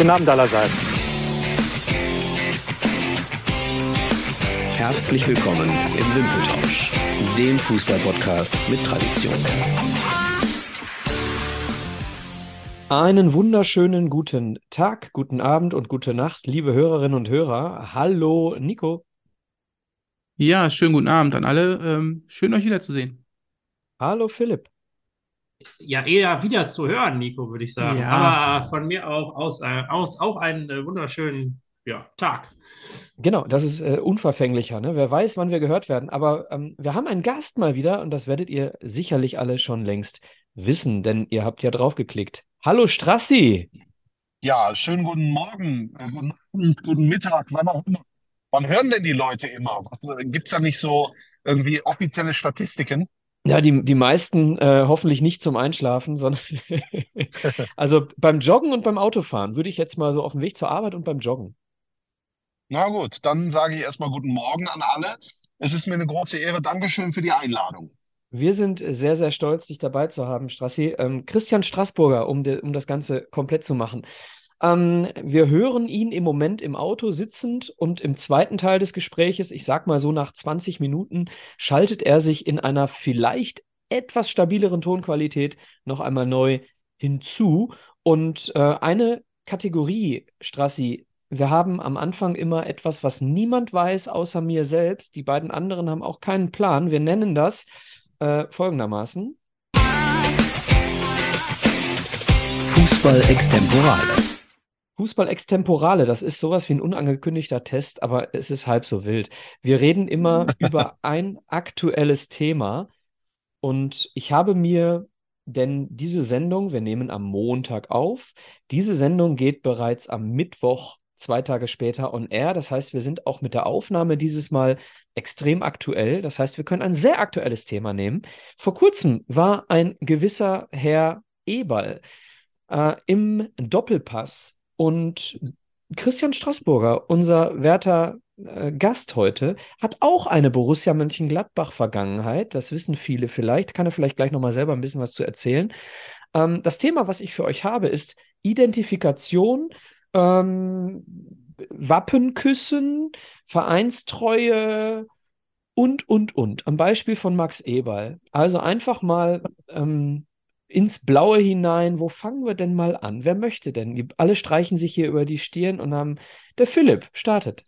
Guten Abend allerseits. Herzlich willkommen im Wimpeltausch, dem Fußballpodcast mit Tradition. Einen wunderschönen guten Tag, guten Abend und gute Nacht, liebe Hörerinnen und Hörer. Hallo, Nico. Ja, schönen guten Abend an alle. Ähm, schön, euch wiederzusehen. Hallo, Philipp. Ja, eher wieder zu hören, Nico, würde ich sagen. Ja. Aber von mir auch aus, äh, aus auch einen äh, wunderschönen ja, Tag. Genau, das ist äh, unverfänglicher. Ne? Wer weiß, wann wir gehört werden. Aber ähm, wir haben einen Gast mal wieder und das werdet ihr sicherlich alle schon längst wissen, denn ihr habt ja draufgeklickt. Hallo, Strassi. Ja, schönen guten Morgen, äh, guten Abend, guten Mittag, wann auch immer. Wann hören denn die Leute immer? Gibt es da nicht so irgendwie offizielle Statistiken? Ja, die, die meisten äh, hoffentlich nicht zum Einschlafen, sondern also beim Joggen und beim Autofahren würde ich jetzt mal so auf dem Weg zur Arbeit und beim Joggen. Na gut, dann sage ich erstmal guten Morgen an alle. Es ist mir eine große Ehre. Dankeschön für die Einladung. Wir sind sehr, sehr stolz, dich dabei zu haben, Strassi. Ähm, Christian Straßburger, um, de, um das Ganze komplett zu machen. Ähm, wir hören ihn im Moment im Auto sitzend und im zweiten Teil des Gespräches, ich sag mal so nach 20 Minuten, schaltet er sich in einer vielleicht etwas stabileren Tonqualität noch einmal neu hinzu. Und äh, eine Kategorie, Strassi, wir haben am Anfang immer etwas, was niemand weiß, außer mir selbst. Die beiden anderen haben auch keinen Plan. Wir nennen das äh, folgendermaßen. Fußball extemporale. Fußball extemporale, das ist sowas wie ein unangekündigter Test, aber es ist halb so wild. Wir reden immer über ein aktuelles Thema und ich habe mir, denn diese Sendung, wir nehmen am Montag auf, diese Sendung geht bereits am Mittwoch, zwei Tage später on air. Das heißt, wir sind auch mit der Aufnahme dieses Mal extrem aktuell. Das heißt, wir können ein sehr aktuelles Thema nehmen. Vor kurzem war ein gewisser Herr Eberl äh, im Doppelpass und Christian Straßburger, unser werter äh, Gast heute, hat auch eine Borussia Mönchengladbach-Vergangenheit. Das wissen viele vielleicht. Kann er vielleicht gleich nochmal selber ein bisschen was zu erzählen. Ähm, das Thema, was ich für euch habe, ist Identifikation, ähm, Wappenküssen, Vereinstreue und, und, und. Am Beispiel von Max Eberl. Also einfach mal ähm, ins Blaue hinein. Wo fangen wir denn mal an? Wer möchte denn? Alle streichen sich hier über die Stirn und haben. Der Philipp startet.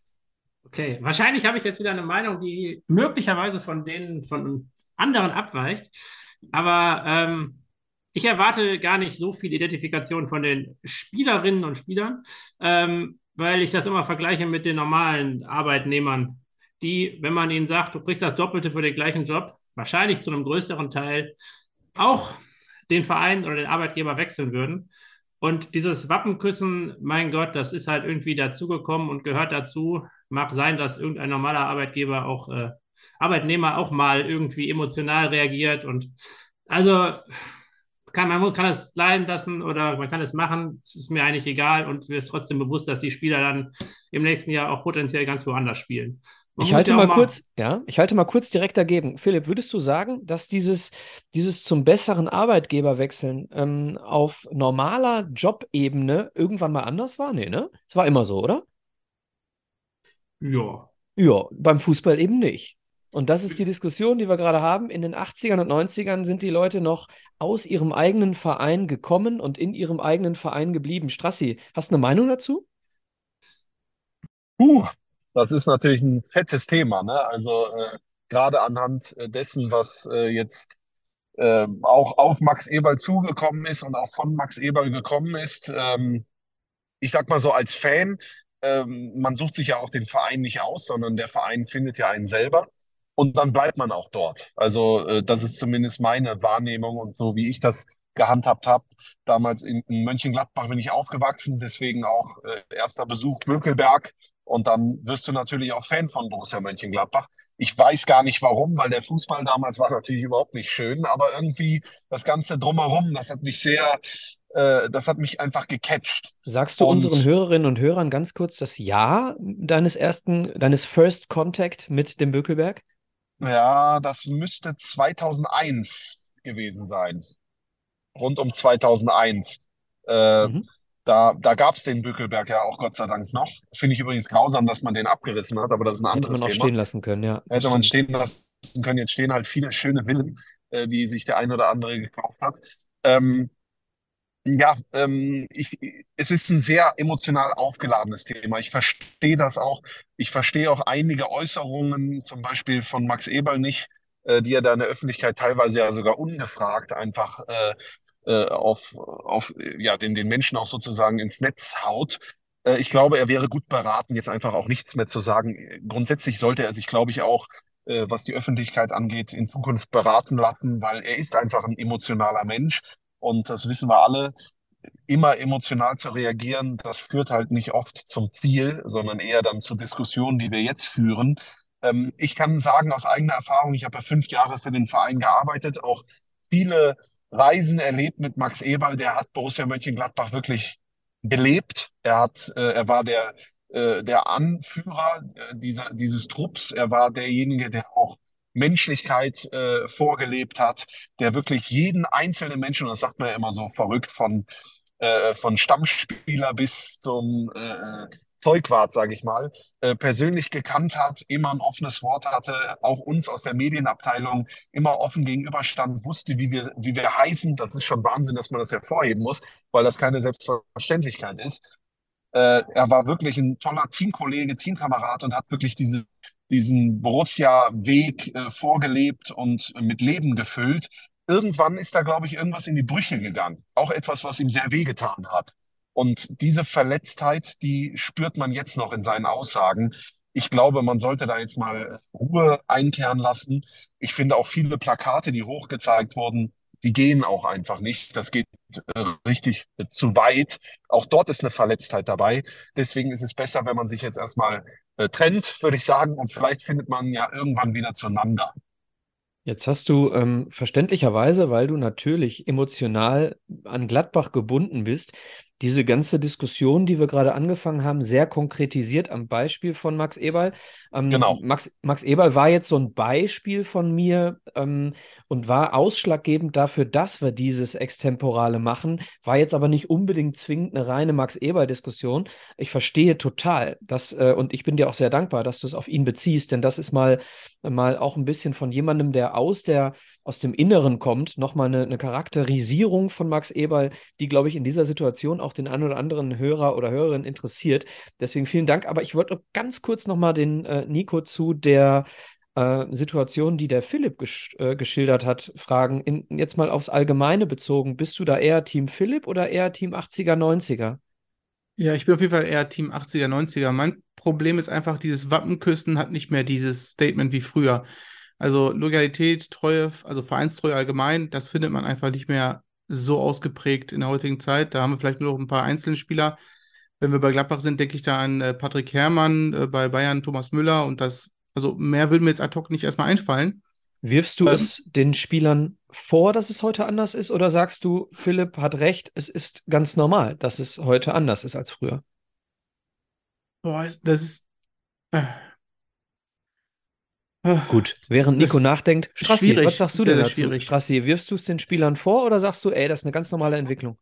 Okay, wahrscheinlich habe ich jetzt wieder eine Meinung, die möglicherweise von denen von anderen abweicht. Aber ähm, ich erwarte gar nicht so viel Identifikation von den Spielerinnen und Spielern, ähm, weil ich das immer vergleiche mit den normalen Arbeitnehmern, die, wenn man ihnen sagt, du kriegst das Doppelte für den gleichen Job, wahrscheinlich zu einem größeren Teil auch den Verein oder den Arbeitgeber wechseln würden. Und dieses Wappenküssen, mein Gott, das ist halt irgendwie dazugekommen und gehört dazu. Mag sein, dass irgendein normaler Arbeitgeber auch, äh, Arbeitnehmer auch mal irgendwie emotional reagiert. Und also kann, man kann es leiden lassen oder man kann es machen. Es ist mir eigentlich egal und mir ist trotzdem bewusst, dass die Spieler dann im nächsten Jahr auch potenziell ganz woanders spielen. Man Ich halte ja mal mal, kurz, ja, ich halte mal kurz direkt dagegen. Philipp, würdest du sagen, dass dieses, dieses zum besseren Arbeitgeber wechseln ähm, auf normaler Jobebene irgendwann mal anders war? Nee, ne? Es war immer so, oder? ja. Ja, beim Fußball eben nicht. Und das ist die Diskussion, die wir gerade haben. In den 80ern und 90ern sind die Leute noch aus ihrem eigenen Verein gekommen und in ihrem eigenen Verein geblieben. Strassi, hast du eine Meinung dazu? Puh, das ist natürlich ein fettes Thema, ne? Also äh, gerade anhand äh, dessen, was äh, jetzt äh, auch auf Max Eberl zugekommen ist und auch von Max Eberl gekommen ist. Ähm, ich sag mal so als Fan, ähm, man sucht sich ja auch den Verein nicht aus, sondern der Verein findet ja einen selber. Und dann bleibt man auch dort. Also äh, das ist zumindest meine Wahrnehmung und so, wie ich das gehandhabt habe. Damals in, in Mönchengladbach bin ich aufgewachsen, deswegen auch äh, erster Besuch Bökelberg. Und dann wirst du natürlich auch Fan von Borussia Mönchengladbach. Ich weiß gar nicht warum, weil der Fußball damals war natürlich überhaupt nicht schön, aber irgendwie das Ganze drumherum, das hat mich sehr, äh, das hat mich einfach gecatcht. Sagst du unseren Und Hörerinnen und Hörern ganz kurz das Jahr deines ersten, deines First Contact mit dem Bökelberg? ja, das müsste 2001 gewesen sein. Rund um 2001. Äh, Mhm. Da, da gab es den Bückelberg ja auch Gott sei Dank noch. Finde ich übrigens grausam, dass man den abgerissen hat, aber das ist ein Hätte anderes man auch Thema. stehen lassen können, ja. Hätte man stehen lassen können. Jetzt stehen halt viele schöne Villen, äh, die sich der ein oder andere gekauft hat. Ähm, ja, ähm, ich, es ist ein sehr emotional aufgeladenes Thema. Ich verstehe das auch. Ich verstehe auch einige Äußerungen, zum Beispiel von Max Eberl nicht, äh, die er da in der Öffentlichkeit teilweise ja sogar ungefragt einfach äh, äh, auf, auf ja, den, den Menschen auch sozusagen ins Netz haut. Äh, ich glaube, er wäre gut beraten, jetzt einfach auch nichts mehr zu sagen. Grundsätzlich sollte er sich, glaube ich, auch, äh, was die Öffentlichkeit angeht, in Zukunft beraten lassen, weil er ist einfach ein emotionaler Mensch. Und das wissen wir alle immer emotional zu reagieren, das führt halt nicht oft zum Ziel, sondern eher dann zu Diskussionen, die wir jetzt führen. Ähm, ich kann sagen aus eigener Erfahrung, ich habe ja fünf Jahre für den Verein gearbeitet, auch viele Reisen erlebt mit Max Eberl, der hat Borussia Mönchengladbach wirklich gelebt. Er hat, äh, er war der, äh, der Anführer äh, dieser, dieses Trupps. Er war derjenige, der auch Menschlichkeit äh, vorgelebt hat, der wirklich jeden einzelnen Menschen, das sagt man ja immer so verrückt, von äh, von Stammspieler bis zum äh, Zeugwart, sage ich mal, äh, persönlich gekannt hat, immer ein offenes Wort hatte, auch uns aus der Medienabteilung immer offen gegenüberstand, wusste, wie wir, wie wir heißen. Das ist schon Wahnsinn, dass man das hervorheben muss, weil das keine Selbstverständlichkeit ist. Äh, er war wirklich ein toller Teamkollege, Teamkamerad und hat wirklich diese, diesen Borussia-Weg äh, vorgelebt und mit Leben gefüllt. Irgendwann ist da, glaube ich, irgendwas in die Brüche gegangen. Auch etwas, was ihm sehr wehgetan hat. Und diese Verletztheit, die spürt man jetzt noch in seinen Aussagen. Ich glaube, man sollte da jetzt mal Ruhe einkehren lassen. Ich finde auch viele Plakate, die hochgezeigt wurden, die gehen auch einfach nicht. Das geht äh, richtig äh, zu weit. Auch dort ist eine Verletztheit dabei. Deswegen ist es besser, wenn man sich jetzt erstmal äh, trennt, würde ich sagen. Und vielleicht findet man ja irgendwann wieder zueinander. Jetzt hast du ähm, verständlicherweise, weil du natürlich emotional an Gladbach gebunden bist, diese ganze Diskussion, die wir gerade angefangen haben, sehr konkretisiert am Beispiel von Max Eberl. Ähm, Genau. Max, Max Eberl war jetzt so ein Beispiel von mir ähm, und war ausschlaggebend dafür, dass wir dieses Extemporale machen, war jetzt aber nicht unbedingt zwingend eine reine Max Eberl-Diskussion. Ich verstehe total, dass, äh, und ich bin dir auch sehr dankbar, dass du es auf ihn beziehst, denn das ist mal, mal auch ein bisschen von jemandem, der aus der aus dem Inneren kommt, nochmal eine, eine Charakterisierung von Max Eberl, die, glaube ich, in dieser Situation auch den einen oder anderen Hörer oder Hörerin interessiert. Deswegen vielen Dank. Aber ich wollte ganz kurz nochmal den äh, Nico zu der äh, Situation, die der Philipp gesch äh, geschildert hat, fragen. In, jetzt mal aufs Allgemeine bezogen. Bist du da eher Team Philipp oder eher Team 80er, 90er? Ja, ich bin auf jeden Fall eher Team 80er, 90er. Mein Problem ist einfach, dieses Wappenküssen hat nicht mehr dieses Statement wie früher. Also Loyalität, Treue, also Vereinstreue allgemein, das findet man einfach nicht mehr so ausgeprägt in der heutigen Zeit. Da haben wir vielleicht nur noch ein paar einzelne Spieler. Wenn wir bei Gladbach sind, denke ich da an äh, Patrick Herrmann, äh, bei Bayern Thomas Müller und das, also mehr würde mir jetzt ad hoc nicht erstmal einfallen. Wirfst du Ähm, es den Spielern vor, dass es heute anders ist, oder sagst du, Philipp hat recht, es ist ganz normal, dass es heute anders ist als früher? Boah, das ist. Gut, während Nico Das nachdenkt, Strassi, schwierig, was sagst du denn dazu? schwierig. Strassi, wirfst du es den Spielern vor oder sagst du, ey, das ist eine ganz normale Entwicklung?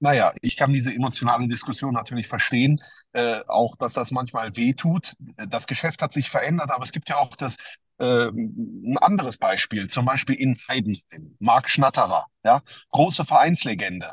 Naja, ich kann diese emotionale Diskussion natürlich verstehen, äh, auch dass das manchmal weh tut. Das Geschäft hat sich verändert, aber es gibt ja auch das, äh, ein anderes Beispiel, zum Beispiel in Heidenheim, Marc Schnatterer, ja, große Vereinslegende.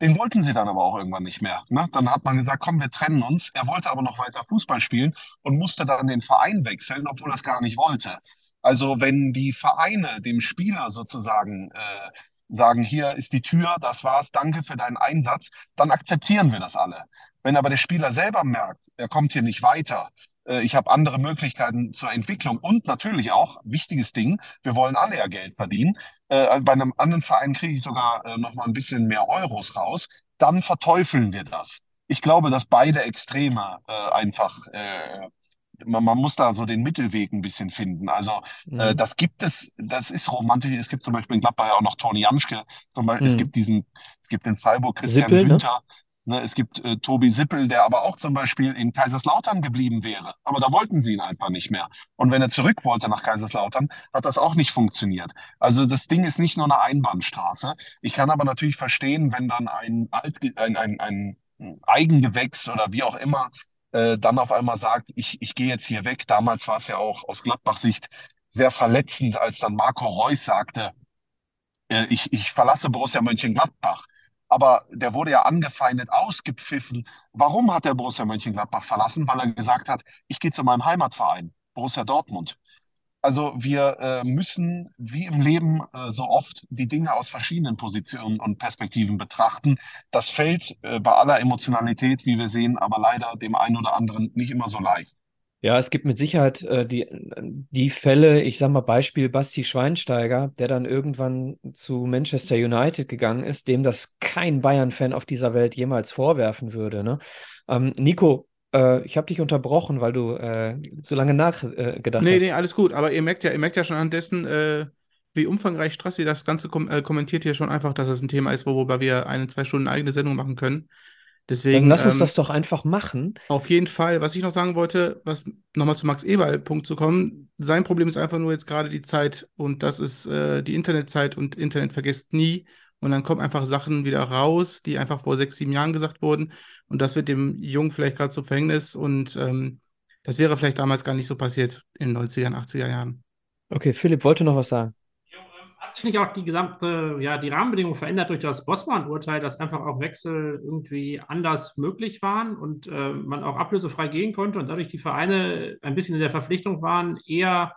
Den wollten sie dann aber auch irgendwann nicht mehr. Ne? Dann hat man gesagt, komm, wir trennen uns. Er wollte aber noch weiter Fußball spielen und musste dann den Verein wechseln, obwohl er es gar nicht wollte. Also wenn die Vereine dem Spieler sozusagen äh, sagen, hier ist die Tür, das war's, danke für deinen Einsatz, dann akzeptieren wir das alle. Wenn aber der Spieler selber merkt, er kommt hier nicht weiter, ich habe andere Möglichkeiten zur Entwicklung und natürlich auch, wichtiges Ding, wir wollen alle ja Geld verdienen. Äh, bei einem anderen Verein kriege ich sogar äh, noch mal ein bisschen mehr Euros raus. Dann verteufeln wir das. Ich glaube, dass beide Extreme äh, einfach, äh, man, man muss da so den Mittelweg ein bisschen finden. Also äh, Mhm. das gibt es, das ist romantisch. Es gibt zum Beispiel in Gladbach ja auch noch Toni Janschke. Zum Beispiel, Es Mhm. gibt diesen, es gibt in Freiburg Christian Sippel, ne? Günther. Ne, es gibt äh, Tobi Sippel, der aber auch zum Beispiel in Kaiserslautern geblieben wäre. Aber da wollten sie ihn einfach nicht mehr. Und wenn er zurück wollte nach Kaiserslautern, hat das auch nicht funktioniert. Also das Ding ist nicht nur eine Einbahnstraße. Ich kann aber natürlich verstehen, wenn dann ein, alt, ein, ein, ein Eigengewächs oder wie auch immer äh, dann auf einmal sagt, ich, ich gehe jetzt hier weg. Damals war es ja auch aus Gladbach-Sicht sehr verletzend, als dann Marco Reus sagte, äh, ich, ich verlasse Borussia Mönchengladbach. Aber der wurde ja angefeindet, ausgepfiffen. Warum hat der Borussia Mönchengladbach verlassen? Weil er gesagt hat, ich gehe zu meinem Heimatverein, Borussia Dortmund. Also wir äh, müssen, wie im Leben äh, so oft, die Dinge aus verschiedenen Positionen und Perspektiven betrachten. Das fällt äh, bei aller Emotionalität, wie wir sehen, aber leider dem einen oder anderen nicht immer so leicht. Ja, es gibt mit Sicherheit äh, die, die Fälle, ich sag mal Beispiel Basti Schweinsteiger, der dann irgendwann zu Manchester United gegangen ist, dem das kein Bayern-Fan auf dieser Welt jemals vorwerfen würde. Ne? Ähm, Nico, äh, ich habe dich unterbrochen, weil du äh, zu lange nachgedacht nee, hast. Nee, alles gut, aber ihr merkt ja, ihr merkt ja schon an dessen, äh, wie umfangreich Strassi das Ganze kom äh, kommentiert hier schon einfach, dass das ein Thema ist, worüber wir eine, zwei Stunden eigene Sendung machen können. Deswegen, Dann lass uns ähm, das doch einfach machen. Auf jeden Fall. Was ich noch sagen wollte, was nochmal zu Max Eberl-Punkt zu kommen, sein Problem ist einfach nur jetzt gerade die Zeit und das ist äh, die Internetzeit und Internet vergesst nie. Und dann kommen einfach Sachen wieder raus, die einfach vor sechs, sieben Jahren gesagt wurden. Und das wird dem Jungen vielleicht gerade zum Verhängnis. Und ähm, das wäre vielleicht damals gar nicht so passiert in den 90er, 80er Jahren. Okay, Philipp wollte noch was sagen. Hat sich nicht auch die gesamte, ja, die Rahmenbedingungen verändert durch das Bossmann-Urteil, dass einfach auch Wechsel irgendwie anders möglich waren und äh, man auch ablösefrei gehen konnte und dadurch die Vereine ein bisschen in der Verpflichtung waren, eher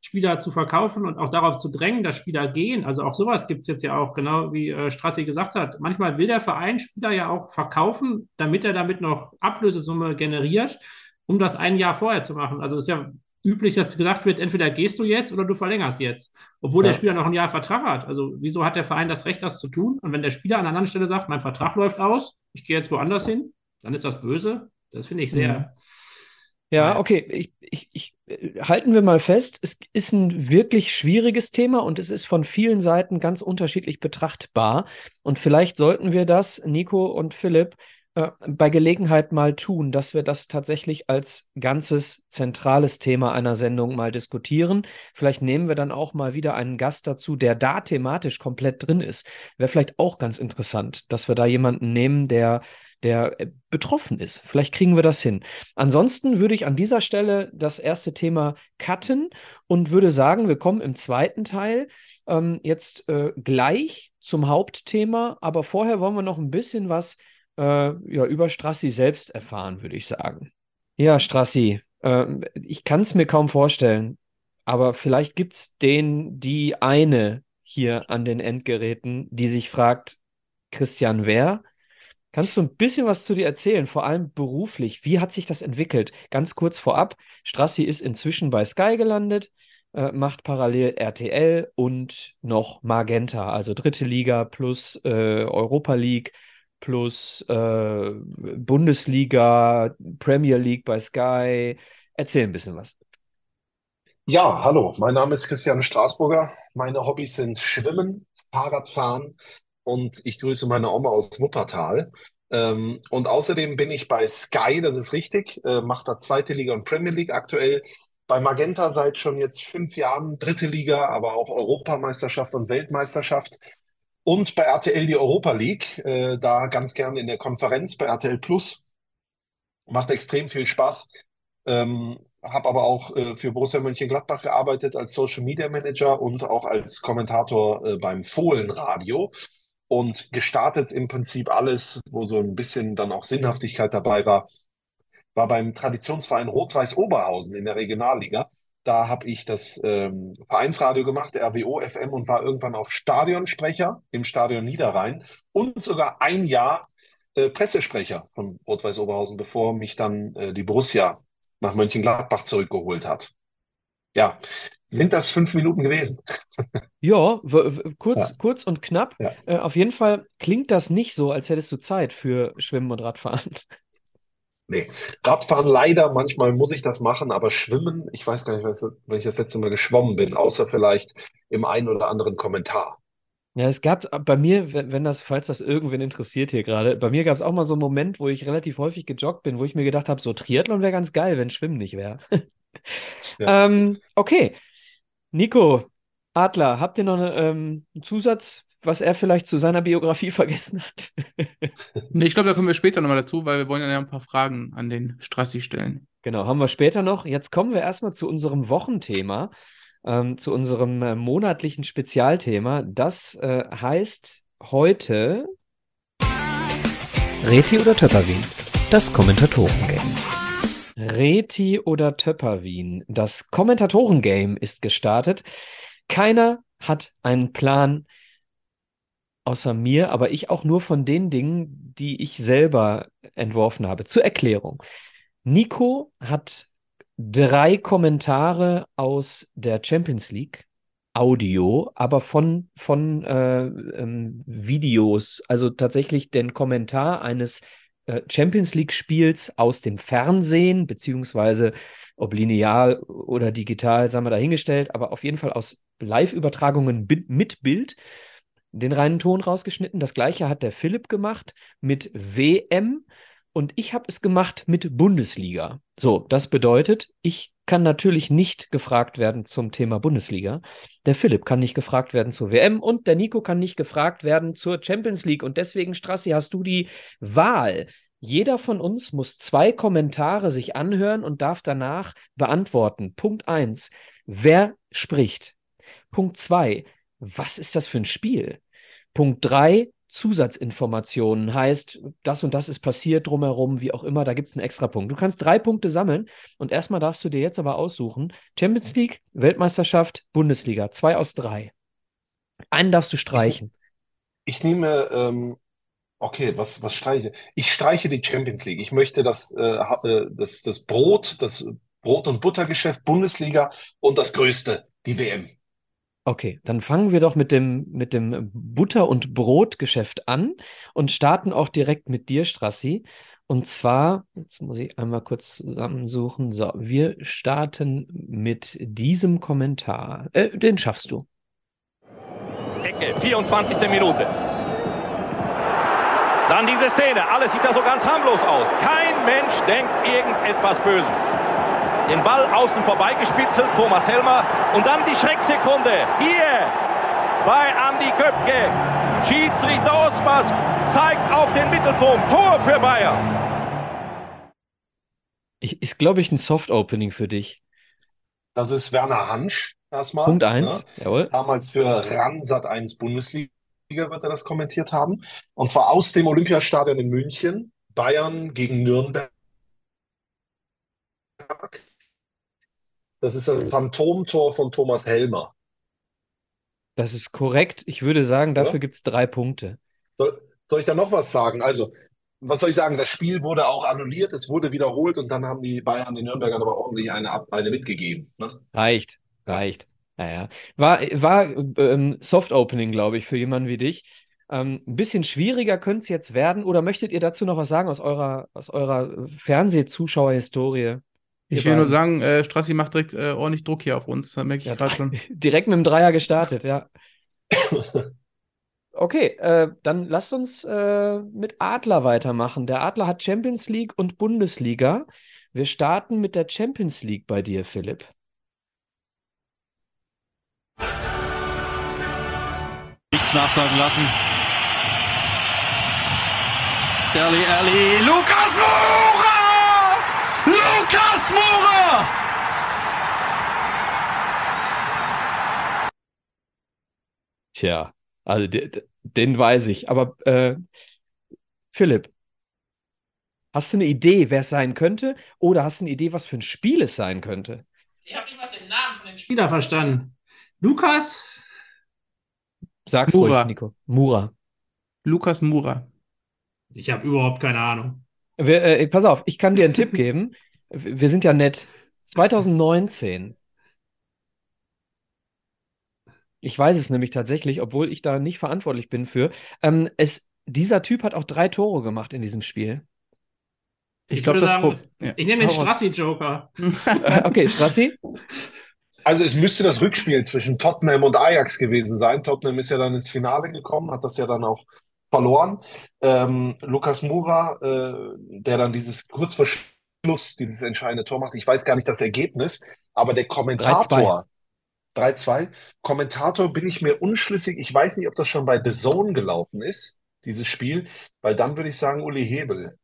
Spieler zu verkaufen und auch darauf zu drängen, dass Spieler gehen. Also auch sowas gibt es jetzt ja auch, genau wie äh, Strassi gesagt hat. Manchmal will der Verein Spieler ja auch verkaufen, damit er damit noch Ablösesumme generiert, um das ein Jahr vorher zu machen. Also ist ja üblich, dass gesagt wird, entweder gehst du jetzt oder du verlängerst jetzt, obwohl ja. der Spieler noch ein Jahr Vertrag hat. Also wieso hat der Verein das Recht, das zu tun? Und wenn der Spieler an einer anderen Stelle sagt, mein Vertrag läuft aus, ich gehe jetzt woanders hin, dann ist das böse. Das finde ich sehr. Mhm. Ja, okay. Ich, ich, ich, halten wir mal fest, es ist ein wirklich schwieriges Thema und es ist von vielen Seiten ganz unterschiedlich betrachtbar. Und vielleicht sollten wir das, Nico und Philipp, äh, bei Gelegenheit mal tun, dass wir das tatsächlich als ganzes zentrales Thema einer Sendung mal diskutieren. Vielleicht nehmen wir dann auch mal wieder einen Gast dazu, der da thematisch komplett drin ist. Wäre vielleicht auch ganz interessant, dass wir da jemanden nehmen, der der äh, betroffen ist. Vielleicht kriegen wir das hin. Ansonsten würde ich an dieser Stelle das erste Thema cutten und würde sagen, wir kommen im zweiten Teil ähm, jetzt äh, gleich zum Hauptthema, aber vorher wollen wir noch ein bisschen was äh, ja, über Strassi selbst erfahren, würde ich sagen. Ja, Strassi, äh, ich kann es mir kaum vorstellen, aber vielleicht gibt es den, die eine hier an den Endgeräten, die sich fragt, Christian, wer? Kannst du ein bisschen was zu dir erzählen, vor allem beruflich? Wie hat sich das entwickelt? Ganz kurz vorab, Strassi ist inzwischen bei Sky gelandet, äh, macht parallel RTL und noch Magenta, also dritte Liga plus äh, Europa League plus äh, Bundesliga, Premier League bei Sky. Erzähl ein bisschen was. Ja, hallo, mein Name ist Christian Straßburger. Meine Hobbys sind Schwimmen, Fahrradfahren und ich grüße meine Oma aus Wuppertal. Ähm, und außerdem bin ich bei Sky, das ist richtig, äh, macht da zweite Liga und Premier League aktuell. Bei Magenta seit schon jetzt fünf Jahren dritte Liga, aber auch Europameisterschaft und Weltmeisterschaft. Und bei RTL die Europa League, äh, da ganz gerne in der Konferenz bei RTL Plus. Macht extrem viel Spaß. Ähm, habe aber auch äh, für Borussia Mönchengladbach gearbeitet als Social Media Manager und auch als Kommentator äh, beim Fohlenradio und gestartet im Prinzip alles, wo so ein bisschen dann auch Sinnhaftigkeit dabei war, war beim Traditionsverein Rot-Weiß Oberhausen in der Regionalliga. Da habe ich das ähm, Vereinsradio gemacht, RWO FM und war irgendwann auch Stadionsprecher im Stadion Niederrhein und sogar ein Jahr äh, Pressesprecher von Rot-Weiß Oberhausen, bevor mich dann äh, die Borussia nach Mönchengladbach zurückgeholt hat. Ja, sind das fünf Minuten gewesen? Ja, kurz, Ja. kurz und knapp. Ja. Äh, auf jeden Fall klingt das nicht so, als hättest du Zeit für Schwimmen und Radfahren. Nee, Radfahren leider, manchmal muss ich das machen, aber Schwimmen, ich weiß gar nicht, wann ich das- wann ich das letzte Mal geschwommen bin, außer vielleicht im einen oder anderen Kommentar. Ja, es gab bei mir, wenn, wenn das, falls das irgendwen interessiert hier gerade, bei mir gab es auch mal so einen Moment, wo ich relativ häufig gejoggt bin, wo ich mir gedacht habe, so Triathlon wäre ganz geil, wenn Schwimmen nicht wäre. Ja. Ähm, okay. Nico, Adler, habt ihr noch eine, ähm, einen Zusatz was er vielleicht zu seiner Biografie vergessen hat? Nee, ich glaube, da kommen wir später nochmal dazu, weil wir wollen ja ein paar Fragen an den Strassi stellen. Genau, haben wir später noch. Jetzt kommen wir erstmal zu unserem Wochenthema, ähm, zu unserem äh, monatlichen Spezialthema. Das äh, heißt heute Reti oder Töpperwien? Das Kommentatoren-Game. Reti oder Töpperwien. Das Kommentatoren-Game ist gestartet. Keiner hat einen Plan außer mir, aber ich auch nur von den Dingen, die ich selber entworfen habe. Zur Erklärung. Nico hat drei Kommentare aus der Champions League. Audio, aber von, von äh, ähm, Videos, also tatsächlich den Kommentar eines äh, Champions League-Spiels aus dem Fernsehen, beziehungsweise ob lineal oder digital, sagen wir dahingestellt, aber auf jeden Fall aus Live-Übertragungen mit Bild den reinen Ton rausgeschnitten. Das gleiche hat der Philipp gemacht mit WM und ich habe es gemacht mit Bundesliga. So, das bedeutet, ich kann natürlich nicht gefragt werden zum Thema Bundesliga. Der Philipp kann nicht gefragt werden zur WM und der Nico kann nicht gefragt werden zur Champions League. Und deswegen, Strassi, hast du die Wahl. Jeder von uns muss zwei Kommentare sich anhören und darf danach beantworten. Punkt 1. Wer spricht? Punkt 2. Was ist das für ein Spiel? Punkt 3. Zusatzinformationen heißt, das und das ist passiert drumherum, wie auch immer, da gibt es einen extra Punkt. Du kannst drei Punkte sammeln und erstmal darfst du dir jetzt aber aussuchen: Champions League, Weltmeisterschaft, Bundesliga, zwei aus drei. Einen darfst du streichen. Ich, ich nehme, ähm, okay, was, was streiche? Ich streiche die Champions League. Ich möchte das, äh, äh, das, das Brot, das Brot- und Buttergeschäft Bundesliga und das Größte, die WM. Okay, dann fangen wir doch mit dem, mit dem Butter- und Brotgeschäft an und starten auch direkt mit dir, Strassi. Und zwar, jetzt muss ich einmal kurz zusammensuchen. So, wir starten mit diesem Kommentar. Äh, den schaffst du. Ecke, 24. Minute. Dann diese Szene. Alles sieht da so ganz harmlos aus. Kein Mensch denkt irgendetwas Böses. Den Ball außen vorbeigespitzelt, Thomas Helmer. Und dann die Schrecksekunde. Hier bei Andy Köpke. Schiedsrichter Osmas zeigt auf den Mittelpunkt. Tor für Bayern. Ich, ist, glaube ich, ein Soft-Opening für dich. Das ist Werner Hansch erstmal. Punkt 1, ne? jawohl. Damals für RAN 1 Bundesliga wird er das kommentiert haben. Und zwar aus dem Olympiastadion in München. Bayern gegen Nürnberg. Das ist das Phantomtor von Thomas Helmer. Das ist korrekt. Ich würde sagen, dafür Ja? gibt es drei Punkte. Soll, soll ich da noch was sagen? Also, was soll ich sagen? Das Spiel wurde auch annulliert, es wurde wiederholt und dann haben die Bayern den Nürnbergern aber ordentlich eine, eine mitgegeben. Ne? Reicht, reicht. Naja. War, war ähm, Soft-Opening, glaube ich, für jemanden wie dich. Ähm, ein bisschen schwieriger könnte es jetzt werden. Oder möchtet ihr dazu noch was sagen aus eurer, aus eurer Fernsehzuschauerhistorie? Ich will nur sagen, äh, Strassi macht direkt äh, ordentlich Druck hier auf uns. Das merke ich Ja, gerade schon. direkt mit dem Dreier gestartet, ja. Okay, äh, dann lasst uns äh, mit Adler weitermachen. Der Adler hat Champions League und Bundesliga. Wir starten mit der Champions League bei dir, Philipp. Nichts nachsagen lassen. Deli Alli, Lukas Moura! Moura! Tja, also de- de- den weiß ich. Aber äh, Philipp, hast du eine Idee, wer es sein könnte? Oder hast du eine Idee, was für ein Spiel es sein könnte? Ich habe nicht was den Namen von dem Spieler verstanden. Lukas? Sag's Mura. ruhig, Nico. Mura. Lukas Mura. Ich habe überhaupt keine Ahnung. Wir, äh, pass auf, ich kann dir einen Tipp geben. Wir sind ja nett. 2019. Ich weiß es nämlich tatsächlich, obwohl ich da nicht verantwortlich bin für. Ähm, es, dieser Typ hat auch drei Tore gemacht in diesem Spiel. Ich, Ich glaube, das sagen, ja. Ich nehme den. Strassi-Joker. Äh, okay, Strassi? Also es müsste das Rückspiel zwischen Tottenham und Ajax gewesen sein. Tottenham ist ja dann ins Finale gekommen, hat das ja dann auch verloren. Ähm, Lukas Moura, äh, der dann dieses kurz vor Schluss dieses entscheidende Tor macht. Ich weiß gar nicht das Ergebnis, aber der Kommentator, 3-2. Kommentator bin ich mir unschlüssig. Ich weiß nicht, ob das schon bei The Zone gelaufen ist, dieses Spiel, weil dann würde ich sagen Uli Hebel.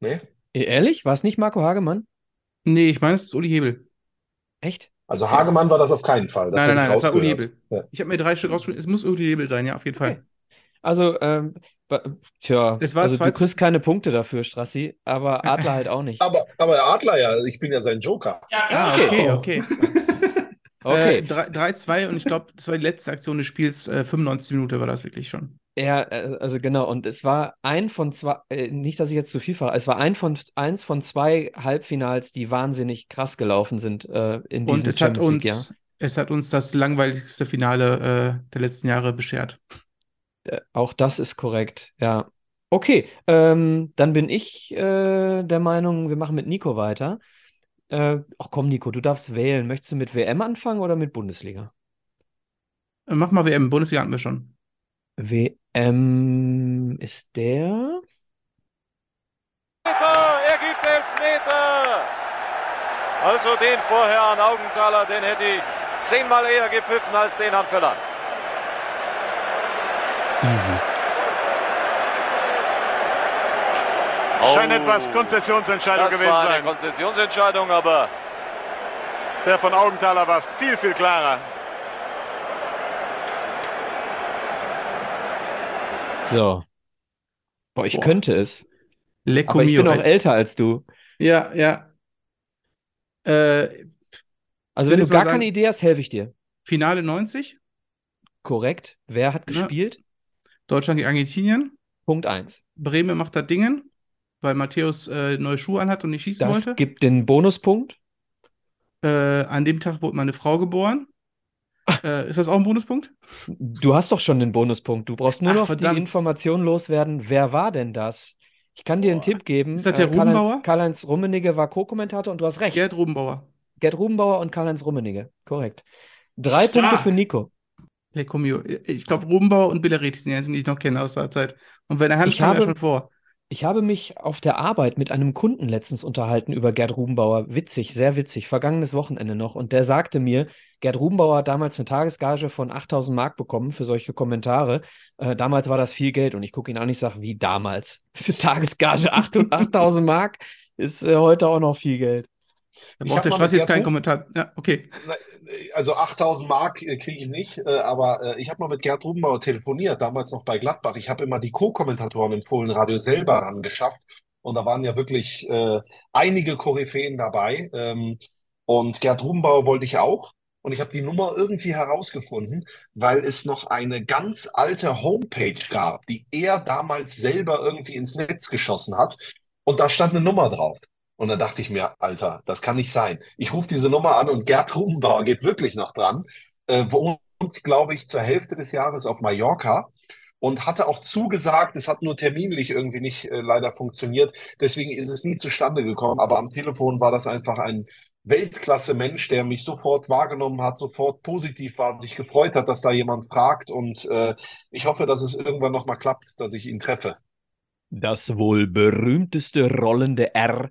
Ne? E- Ehrlich? War es nicht Marco Hagemann? Nee, ich meine, es ist Uli Hebel. Echt? Also Hagemann war das auf keinen Fall. Das nein, nein, nein, ich das war Uli. Hebel. Ja. Ich habe mir drei Stück rausgeschrieben. Es muss Uli Hebel sein, ja, auf jeden Fall. Okay. Also, ähm, tja, Es war also du kriegst keine Punkte dafür, Strassi, aber Adler halt auch nicht. Aber, aber Adler ja, ich bin ja sein Joker. Ah, okay, okay. Okay. Äh, 3-2 und ich glaube, das war die letzte Aktion des Spiels. Äh, 95 Minuten war das wirklich schon. Ja, äh, also genau. Und es war ein von zwei, äh, nicht, dass ich jetzt zu viel fahre, es war ein von, eins von zwei Halbfinals, die wahnsinnig krass gelaufen sind äh, in diesem Und es hat Champions League, uns, es hat uns das langweiligste Finale äh, der letzten Jahre beschert. Äh, Auch das ist korrekt, ja. Okay, ähm, dann bin ich äh, der Meinung, wir machen mit Nico weiter. Äh, ach komm, Nico, du darfst wählen. Möchtest du mit WM anfangen oder mit Bundesliga? Äh, mach mal WM, Bundesliga hatten wir schon. WM ist der. Er gibt Elfmeter. Also den vorher an Augenthaler, den hätte ich zehnmal eher gepfiffen als den an Völler. Easy. Scheint etwas Konzessionsentscheidung Das gewesen war eine sein. Konzessionsentscheidung, aber Der von Augenthaler war viel, viel klarer. So. Boah, ich Boah. könnte es. Lecco Aber ich mio. bin auch älter als du. Ja, ja. Äh, Also, wenn du gar sagen- keine Idee hast, helfe ich dir. Finale 90, Korrekt. Wer hat Ja. gespielt? Deutschland gegen Argentinien. Punkt 1. Bremen macht das Dingen, weil Matthäus äh, neue Schuhe anhat und nicht schießen Das wollte. gibt den Bonuspunkt. Äh, an dem Tag wurde meine Frau geboren. Äh, ist das auch ein Bonuspunkt? Du hast doch schon den Bonuspunkt. Du brauchst nur Ach, noch verdammt. die Information loswerden. Wer war denn das? Ich kann dir einen Tipp geben. Ist das der Karl-Heinz- Rubenbauer? Karl-Heinz Rummenigge war Co-Kommentator und du hast recht. Gerd Rubenbauer. Gerd Rubenbauer und Karl-Heinz Rummenigge. Korrekt. Drei Stark. Punkte für Nico. Lecco mio. Ich glaube, Rubenbauer und Billeriti sind die einzigen, die ich noch kenne aus der Zeit. Und wenn er Hand Ich kam, ja habe- schon vor. Ich habe mich auf der Arbeit mit einem Kunden letztens unterhalten über Gerd Rubenbauer. Witzig, sehr witzig. Vergangenes Wochenende noch. Und der sagte mir, Gerd Rubenbauer hat damals eine Tagesgage von 8000 Mark bekommen für solche Kommentare. Äh, damals war das viel Geld. Und ich gucke ihn an, ich sage, wie damals? Diese Tagesgage 8 8000 Mark ist äh, heute auch noch viel Geld. Da Ich braucht der mit jetzt keinen Kommentar. Ja, okay. Also 8000 Mark äh, kriege ich nicht, äh, aber äh, ich habe mal mit Gerd Rubenbauer telefoniert, damals noch bei Gladbach. Ich habe immer die Co-Kommentatoren im Fohlenradio selber rangeschafft und da waren ja wirklich äh, einige Koryphäen dabei. Ähm, und Gerd Rubenbauer wollte ich auch. Und ich habe die Nummer irgendwie herausgefunden, weil es noch eine ganz alte Homepage gab, die er damals selber irgendwie ins Netz geschossen hat. Und da stand eine Nummer drauf. Und dann dachte ich mir, Alter, das kann nicht sein. Ich rufe diese Nummer an und Gerd Rubenbauer geht wirklich noch dran. Äh, wohnt, glaube ich, zur Hälfte des Jahres auf Mallorca und hatte auch zugesagt, es hat nur terminlich irgendwie nicht äh, leider funktioniert. Deswegen ist es nie zustande gekommen. Aber am Telefon war das einfach ein Weltklasse-Mensch, der mich sofort wahrgenommen hat, sofort positiv war, sich gefreut hat, dass da jemand fragt. Und äh, ich hoffe, dass es irgendwann nochmal klappt, dass ich ihn treffe. Das wohl berühmteste rollende R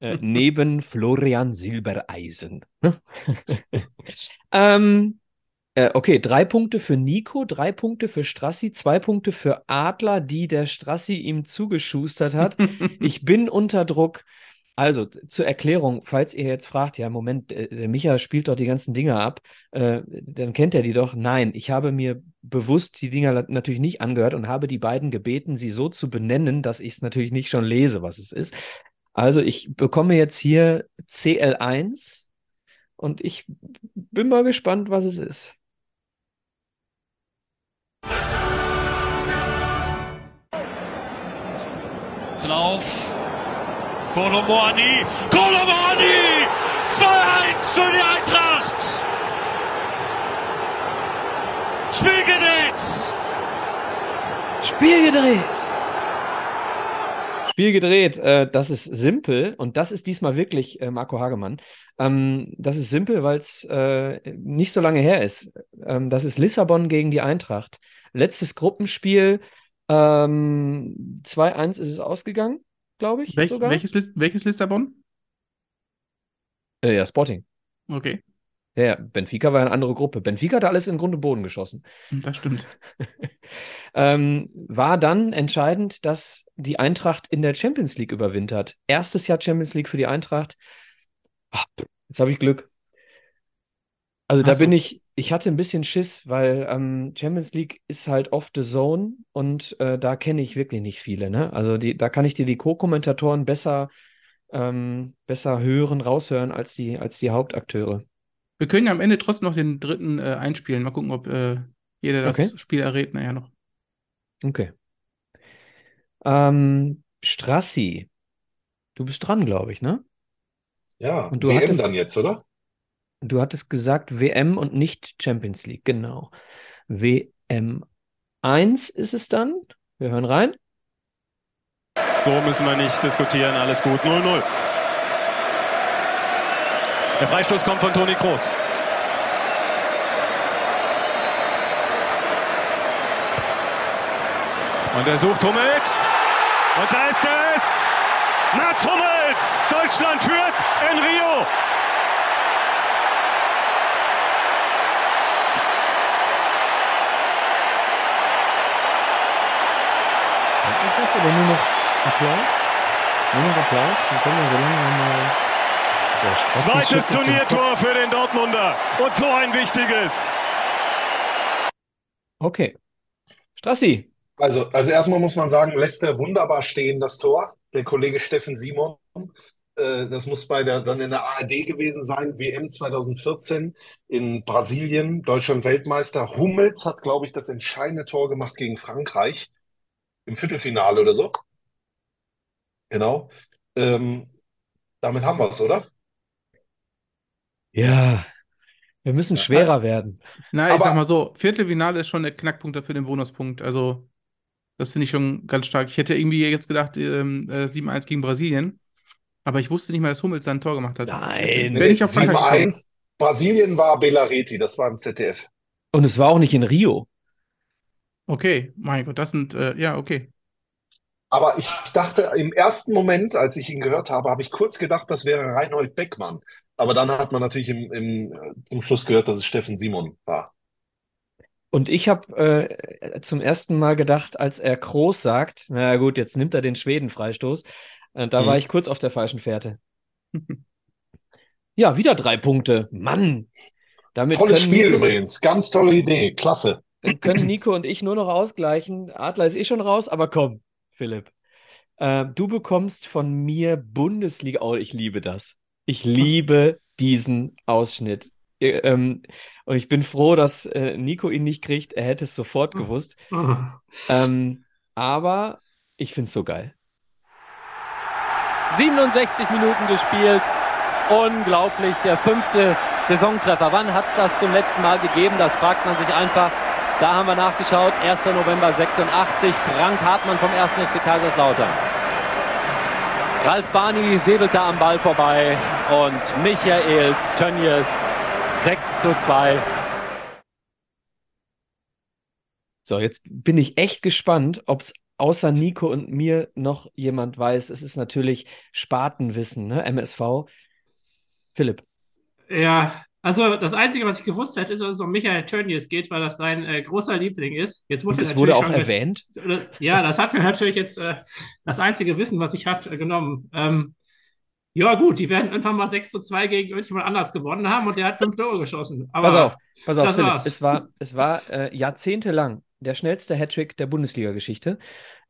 äh, neben Florian Silbereisen. ähm, äh, okay, drei Punkte für Nico, drei Punkte für Strassi, zwei Punkte für Adler, die der Strassi ihm zugeschustert hat. Ich bin unter Druck. Also zur Erklärung, falls ihr jetzt fragt, ja, Moment, äh, der Micha spielt doch die ganzen Dinger ab, äh, dann kennt er die doch. Nein, ich habe mir bewusst die Dinger natürlich nicht angehört und habe die beiden gebeten, sie so zu benennen, dass ich es natürlich nicht schon lese, was es ist. Also ich bekomme jetzt hier CL1 und ich bin mal gespannt, was es ist. Lauf. Kolomani. Kolomani! 2-1 für die Eintracht! Spiel gedreht! Spiel gedreht! Spiel gedreht. Äh, das ist simpel und das ist diesmal wirklich äh, Marco Hagemann. Ähm, das ist simpel, weil es äh, nicht so lange her ist. Ähm, das ist Lissabon gegen die Eintracht. Letztes Gruppenspiel. Ähm, 2-1 ist es ausgegangen, glaube ich. Welch, welches, welches Lissabon? Äh, ja, Sporting. Okay. Ja, Benfica war eine andere Gruppe. Benfica hat alles in Grund und Boden geschossen. Das stimmt. ähm, war dann entscheidend, dass die Eintracht in der Champions League überwintert. Erstes Jahr Champions League für die Eintracht. Ach, jetzt habe ich Glück. Also da Ach so. bin ich, ich hatte ein bisschen Schiss, weil ähm, Champions League ist halt off the zone und äh, da kenne ich wirklich nicht viele. Ne? Also die, da kann ich dir die Co-Kommentatoren besser, ähm, besser hören, raushören als die, als die Hauptakteure. Wir können ja am Ende trotzdem noch den dritten äh, einspielen. Mal gucken, ob äh, jeder das Okay. Spiel errät nachher noch. Okay. Ähm, Strassi, du bist dran, glaube ich, ne? Ja, Und du WM hattest- dann jetzt, oder? Du hattest gesagt WM und nicht Champions League, genau. WM 1 ist es dann. Wir hören rein. So müssen wir nicht diskutieren. Alles gut. 0-0. Der Freistoß kommt von Toni Kroos. Und er sucht Hummels. Und da ist es. Mats Hummels. Deutschland führt in Rio. Noch was oder nur noch Applaus? Nur noch Applaus? Dann können wir so langsam mal. Zweites Turniertor für den Dortmunder. Und so ein wichtiges. Okay. Strassi. Also, also erstmal muss man sagen, lässt er wunderbar stehen, das Tor. Der Kollege Steffen Simon. Äh, das muss bei der, dann in der ARD gewesen sein, WM 2014 in Brasilien, Deutschland Weltmeister. Hummels hat, glaube ich, das entscheidende Tor gemacht gegen Frankreich im Viertelfinale oder so. Genau. Ähm, damit haben wir es, oder? Ja. Wir müssen Ja. schwerer werden. Na, ich Aber- sag mal so, Viertelfinale ist schon der Knackpunkt für den Bonuspunkt. Also, das finde ich schon ganz stark. Ich hätte irgendwie jetzt gedacht, ähm, äh, 7-1 gegen Brasilien. Aber ich wusste nicht mal, dass Hummels sein Tor gemacht hat. Nein. Wenn ich auf Frankreich gekommen. 7-1. Brasilien war Belareti, das war im ZDF. Und es war auch nicht in Rio. Okay, mein Gott, das sind, äh, ja, okay. Aber ich dachte im ersten Moment, als ich ihn gehört habe, habe ich kurz gedacht, das wäre Reinhold Beckmann. Aber dann hat man natürlich im, im, äh, zum Schluss gehört, dass es Steffen Simon war. Und ich habe äh, zum ersten Mal gedacht, als er Kroos sagt, na gut, jetzt nimmt er den Schweden-Freistoß. Äh, da Mhm. war ich kurz auf der falschen Fährte. Ja, wieder drei Punkte. Mann. Damit Tolles Spiel Nico, übrigens, ganz tolle Idee, klasse. können Nico und ich nur noch ausgleichen. Adler ist eh schon raus, aber komm, Philipp. Äh, du bekommst von mir Bundesliga. Oh, ich liebe das. Ich liebe diesen Ausschnitt. Äh, ähm, und ich bin froh, dass äh, Nico ihn nicht kriegt. Er hätte es sofort gewusst. Ähm, aber ich finde es so geil. 67 Minuten gespielt. Unglaublich, der fünfte Saisontreffer. Wann hat es das zum letzten Mal gegeben? Das fragt man sich einfach. Da haben wir nachgeschaut. 1. November 86. Frank Hartmann vom 1. FC Kaiserslautern. Ralf Barni säbelt da am Ball vorbei. Und Michael Tönnies 6 zu 2. So, jetzt bin ich echt gespannt, ob es außer Nico und mir noch jemand weiß. Es ist natürlich Spatenwissen, ne? MSV. Philipp. Ja, also das Einzige, was ich gewusst hätte, ist, dass es um Michael Tönnies geht, weil das dein äh, großer Liebling ist. Jetzt wurde natürlich wurde auch erwähnt. Ja, das hat mir natürlich jetzt äh, das einzige Wissen, was ich habe, äh, genommen. Ähm, ja, gut, die werden einfach mal 6 zu 2 gegen irgendjemand anders gewonnen haben und der hat fünf Tore geschossen. Aber Pass auf, pass auf, das Philipp. Es war, es war äh, jahrzehntelang der schnellste Hattrick der Bundesliga-Geschichte.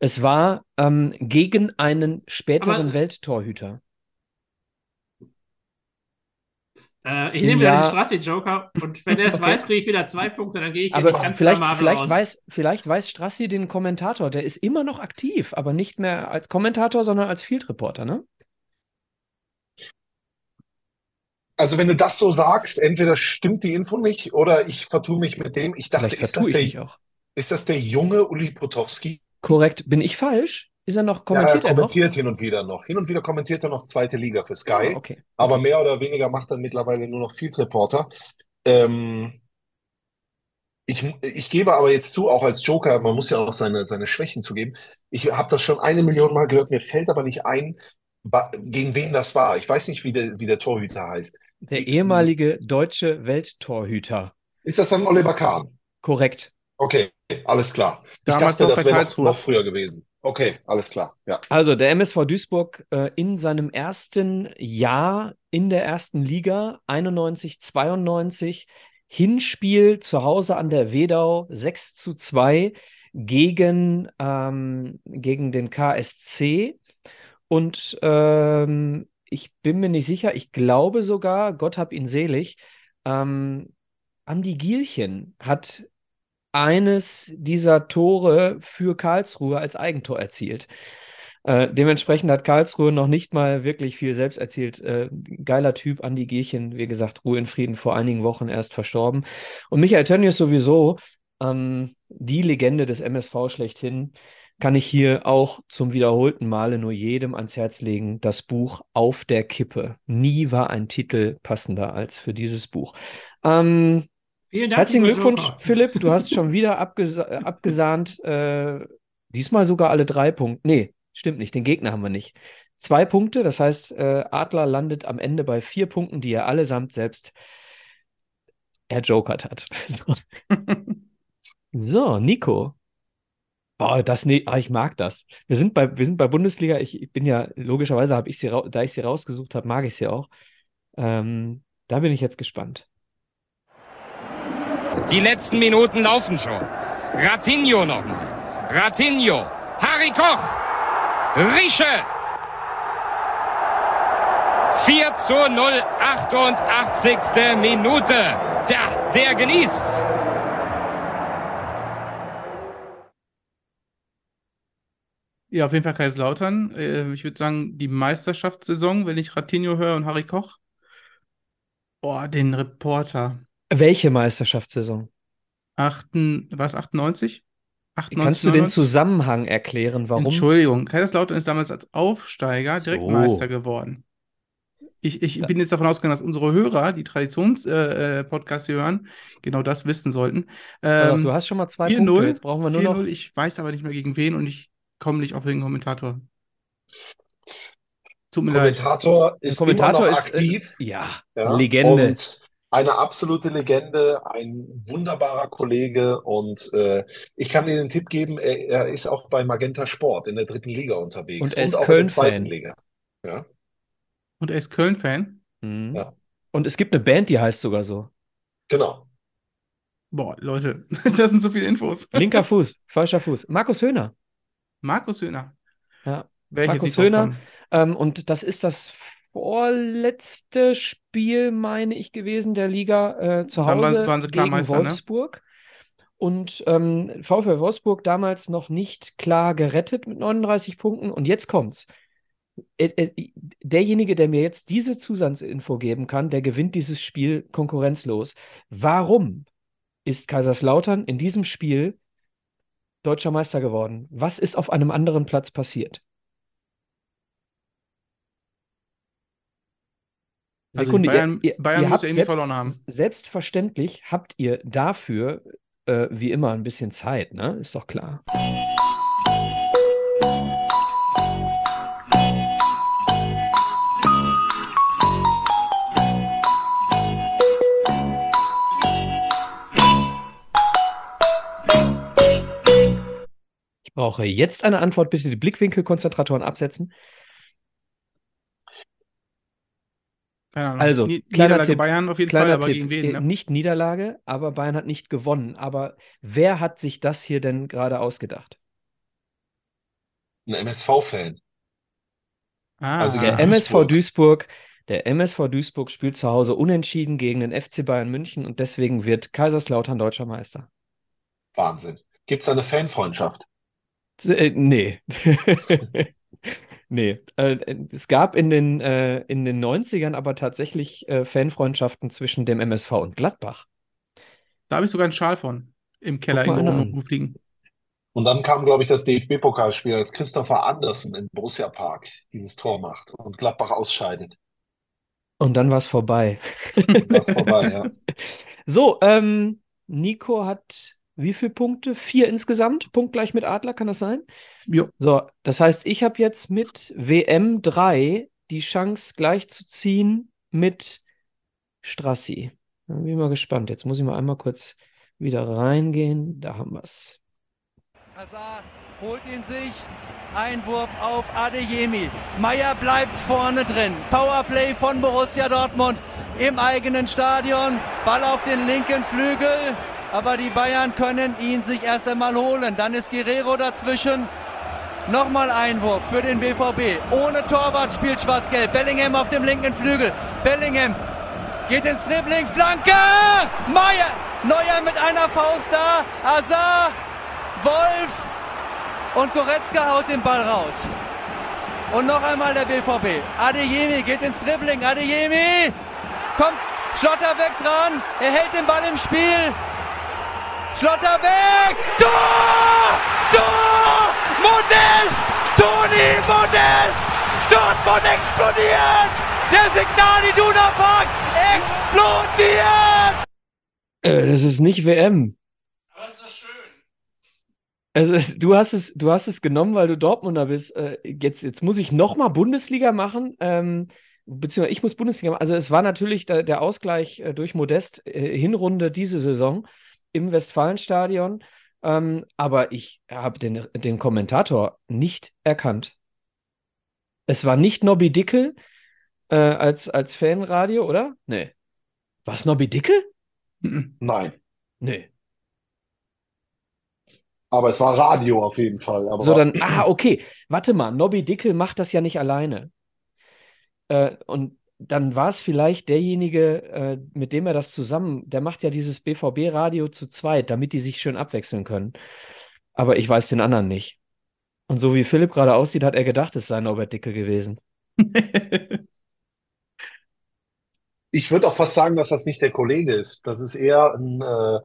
Es war ähm, gegen einen späteren Aber- Welttorhüter. Äh, ich nehme wieder Ja. den Strassi-Joker und wenn er es Okay. weiß, kriege ich wieder zwei Punkte, dann gehe ich Aber nicht ganz vielleicht, vielleicht, raus. weiß, vielleicht weiß Strassi den Kommentator. Der ist immer noch aktiv, aber nicht mehr als Kommentator, sondern als Field Reporter, ne? Also wenn du das so sagst, entweder stimmt die Info nicht oder ich vertue mich mit dem. Ich dachte, ist das der, ist das der junge Uli Potowski? Korrekt. Bin ich falsch? Ist er noch, Ja, er kommentiert er noch? kommentiert hin und wieder noch. Hin und wieder kommentiert er noch zweite Liga für Sky. Ah, okay. Aber mehr oder weniger macht er mittlerweile nur noch Field Reporter. Ähm, ich, ich gebe aber jetzt zu, auch als Joker, man muss ja auch seine, seine Schwächen zugeben. Ich habe das schon eine Million Mal gehört, mir fällt aber nicht ein, gegen wen das war. Ich weiß nicht, wie der, wie der Torhüter heißt. Der ehemalige deutsche Welttorhüter. Ist das dann Oliver Kahn? Korrekt. Okay, alles klar. Ich Damals dachte, noch das wäre noch früher gewesen. Okay, alles klar. Ja. Also der MSV Duisburg äh, in seinem ersten Jahr in der ersten Liga, 91, 92, Hinspiel zu Hause an der Wedau, 6 zu 2 gegen, ähm, gegen den KSC. Und ähm, ich bin mir nicht sicher, ich glaube sogar, Gott hab ihn selig, ähm, Andi Gielchen hat eines dieser Tore für Karlsruhe als Eigentor erzielt. Äh, dementsprechend hat Karlsruhe noch nicht mal wirklich viel selbst erzielt. Äh, geiler Typ, Andi Gierchen, wie gesagt, Ruhe in Frieden, vor einigen Wochen erst verstorben. Und Michael Tönnies sowieso, ähm, die Legende des MSV schlechthin, kann ich hier auch zum wiederholten Male nur jedem ans Herz legen. Das Buch Auf der Kippe. Nie war ein Titel passender als für dieses Buch. Ähm, Vielen Dank, Herzlichen Glückwunsch, Joker. Philipp. Du hast schon wieder abgesa äh, abgesahnt. Äh, diesmal sogar alle drei Punkte. Nee, stimmt nicht. Den Gegner haben wir nicht. Zwei Punkte, das heißt, äh, Adler landet am Ende bei vier Punkten, die er allesamt selbst erjokert hat. So, so Nico. Oh, das, nee, ah, ich mag das. Wir sind bei, wir sind bei Bundesliga. Ich, ich bin ja, logischerweise habe ich sie, da ich sie rausgesucht habe, mag ich sie auch. Ähm, da bin ich jetzt gespannt. Die letzten Minuten laufen schon. Ratinho nochmal. Ratinho. Harry Koch. Rische. 4 zu 0, 88. Minute. Tja, der genießt's. Ja, auf jeden Fall Kaiserslautern. Äh, ich würde sagen, die Meisterschaftssaison, wenn ich Ratinho höre und Harry Koch. Oh, den Reporter. Welche Meisterschaftssaison? Achten, was, 98? 98, Kannst du den 99? Zusammenhang erklären, warum? Entschuldigung, Kaiserslautern ist damals als Aufsteiger direkt So. Meister geworden. Ich, ich bin jetzt davon ausgegangen, dass unsere Hörer, die Traditions-Podcasts äh, hier hören, genau das wissen sollten. Ähm, du hast schon mal zwei 4-0, Punkte. Jetzt brauchen wir nur noch. 4-0, ich weiß aber nicht mehr gegen wen und ich komme nicht auf den Kommentator. Tut mir leid. Kommentator Der ist Kommentator immer noch ist äh, aktiv. ja, Ja, Legende. Und eine absolute Legende, ein wunderbarer Kollege. Und äh, ich kann dir den Tipp geben, er, er ist auch bei Magenta Sport in der dritten Liga unterwegs Und er ist auch in der zweiten Köln-Fan. Liga. Ja, Und er ist Köln-Fan. Mhm. Ja. Und es gibt eine Band, die heißt sogar so. genau. Boah, Leute, das sind so viele Infos. Linker Fuß, falscher Fuß. Markus Höhner. Markus Höhner. Ja. Markus Höhner. Ähm, und das ist das vorletzte Spiel, meine ich, gewesen der Liga äh, zu Dann waren sie- Hause waren sie klar gegen Meister, ne? Wolfsburg. Und ähm, VfL Wolfsburg damals noch nicht klar gerettet mit 39 Punkten. Und jetzt kommt's. Äh, äh, derjenige, der mir jetzt diese Zusatzinfo geben kann, der gewinnt dieses Spiel konkurrenzlos. Warum ist Kaiserslautern in diesem Spiel deutscher Meister geworden? Was ist auf einem anderen Platz passiert? Sekunde, die Bayern, ihr, ihr, Bayern ihr muss irgendwie selbst, verloren haben. selbstverständlich habt ihr dafür äh, wie immer ein bisschen Zeit, ne? Ist doch klar. Ich brauche jetzt eine Antwort. Bitte die Blickwinkelkonzentratoren absetzen. Keine Ahnung. Also, Nie- kleiner Niederlage Tipp. Bayern auf jeden Kleiner Fall, aber Tipp. gegen wen? Äh, Ne? Nicht Niederlage, aber Bayern hat nicht gewonnen. Aber wer hat sich das hier denn gerade ausgedacht? Ein MSV-Fan. Ah, Also Der MSV Duisburg. Duisburg, der MSV Duisburg spielt zu Hause unentschieden gegen den FC Bayern München und deswegen wird Kaiserslautern deutscher Meister. Wahnsinn. Gibt es eine Fanfreundschaft? Äh, nee. Nee. Äh, es gab in den, äh, in den 90ern aber tatsächlich äh, Fanfreundschaften zwischen dem MSV und Gladbach. da habe ich sogar einen Schal von im Keller einer an. rumfliegen. Und dann kam, glaube ich, das DFB-Pokalspiel, als Christopher Andersen im Borussia Park dieses Tor macht und Gladbach ausscheidet. Und dann war es vorbei. Das ist vorbei, ja. So, ähm, Nico hat wie viele Punkte? Vier insgesamt, punktgleich mit Adler, kann das sein? Jo. So, das heißt, ich habe jetzt mit WM 3 die Chance gleich zu ziehen mit Strassi. Da bin ich mal gespannt. Jetzt muss ich mal einmal kurz wieder reingehen. Da haben wir es. Hazard holt ihn sich. Einwurf auf Adeyemi. Meier bleibt vorne drin. Powerplay von Borussia Dortmund im eigenen Stadion. Ball auf den linken Flügel. Aber die Bayern können ihn sich erst einmal holen. Dann ist Guerrero dazwischen. Nochmal Einwurf für den BVB. Ohne Torwart spielt Schwarz-Gelb. Bellingham auf dem linken Flügel. Bellingham geht ins Dribbling. Flanke! Meier! Neuer mit einer Faust da. Hazard. Wolf. Und Goretzka haut den Ball raus. Und noch einmal der BVB. Adeyemi geht ins Dribbling. Adeyemi kommt Schlotterbeck dran. Er hält den Ball im Spiel. Schlotterbeck! Tor! Tor! Modest! Toni Modest! Dortmund explodiert! Der Signal Iduna Park explodiert! Äh, das ist nicht WM. Aber ist das schön. Also es, du hast es, du hast es genommen, weil du Dortmunder bist. Äh, jetzt, jetzt muss ich nochmal Bundesliga machen. Ähm, beziehungsweise ich muss Bundesliga machen. Also es war natürlich der, der Ausgleich äh, durch Modest äh, Hinrunde diese Saison im Westfalenstadion. Ähm, aber ich habe den, den Kommentator nicht erkannt. Es war nicht Nobby Dickel äh, als, als Fanradio, oder? Nee. War es Nobby Dickel? Nein. Nee. Aber es war Radio auf jeden Fall. Aber So, dann, ah, okay. Warte mal, Nobby Dickel macht das ja nicht alleine. Äh, und dann war es vielleicht derjenige, äh, mit dem er das zusammen, der macht ja dieses BVB-Radio zu zweit, damit die sich schön abwechseln können. Aber ich weiß den anderen nicht. Und so wie Philipp gerade aussieht, hat er gedacht, es sei Norbert Dickel gewesen. Ich würde auch fast sagen, dass das nicht der Kollege ist. Das ist eher ein, äh,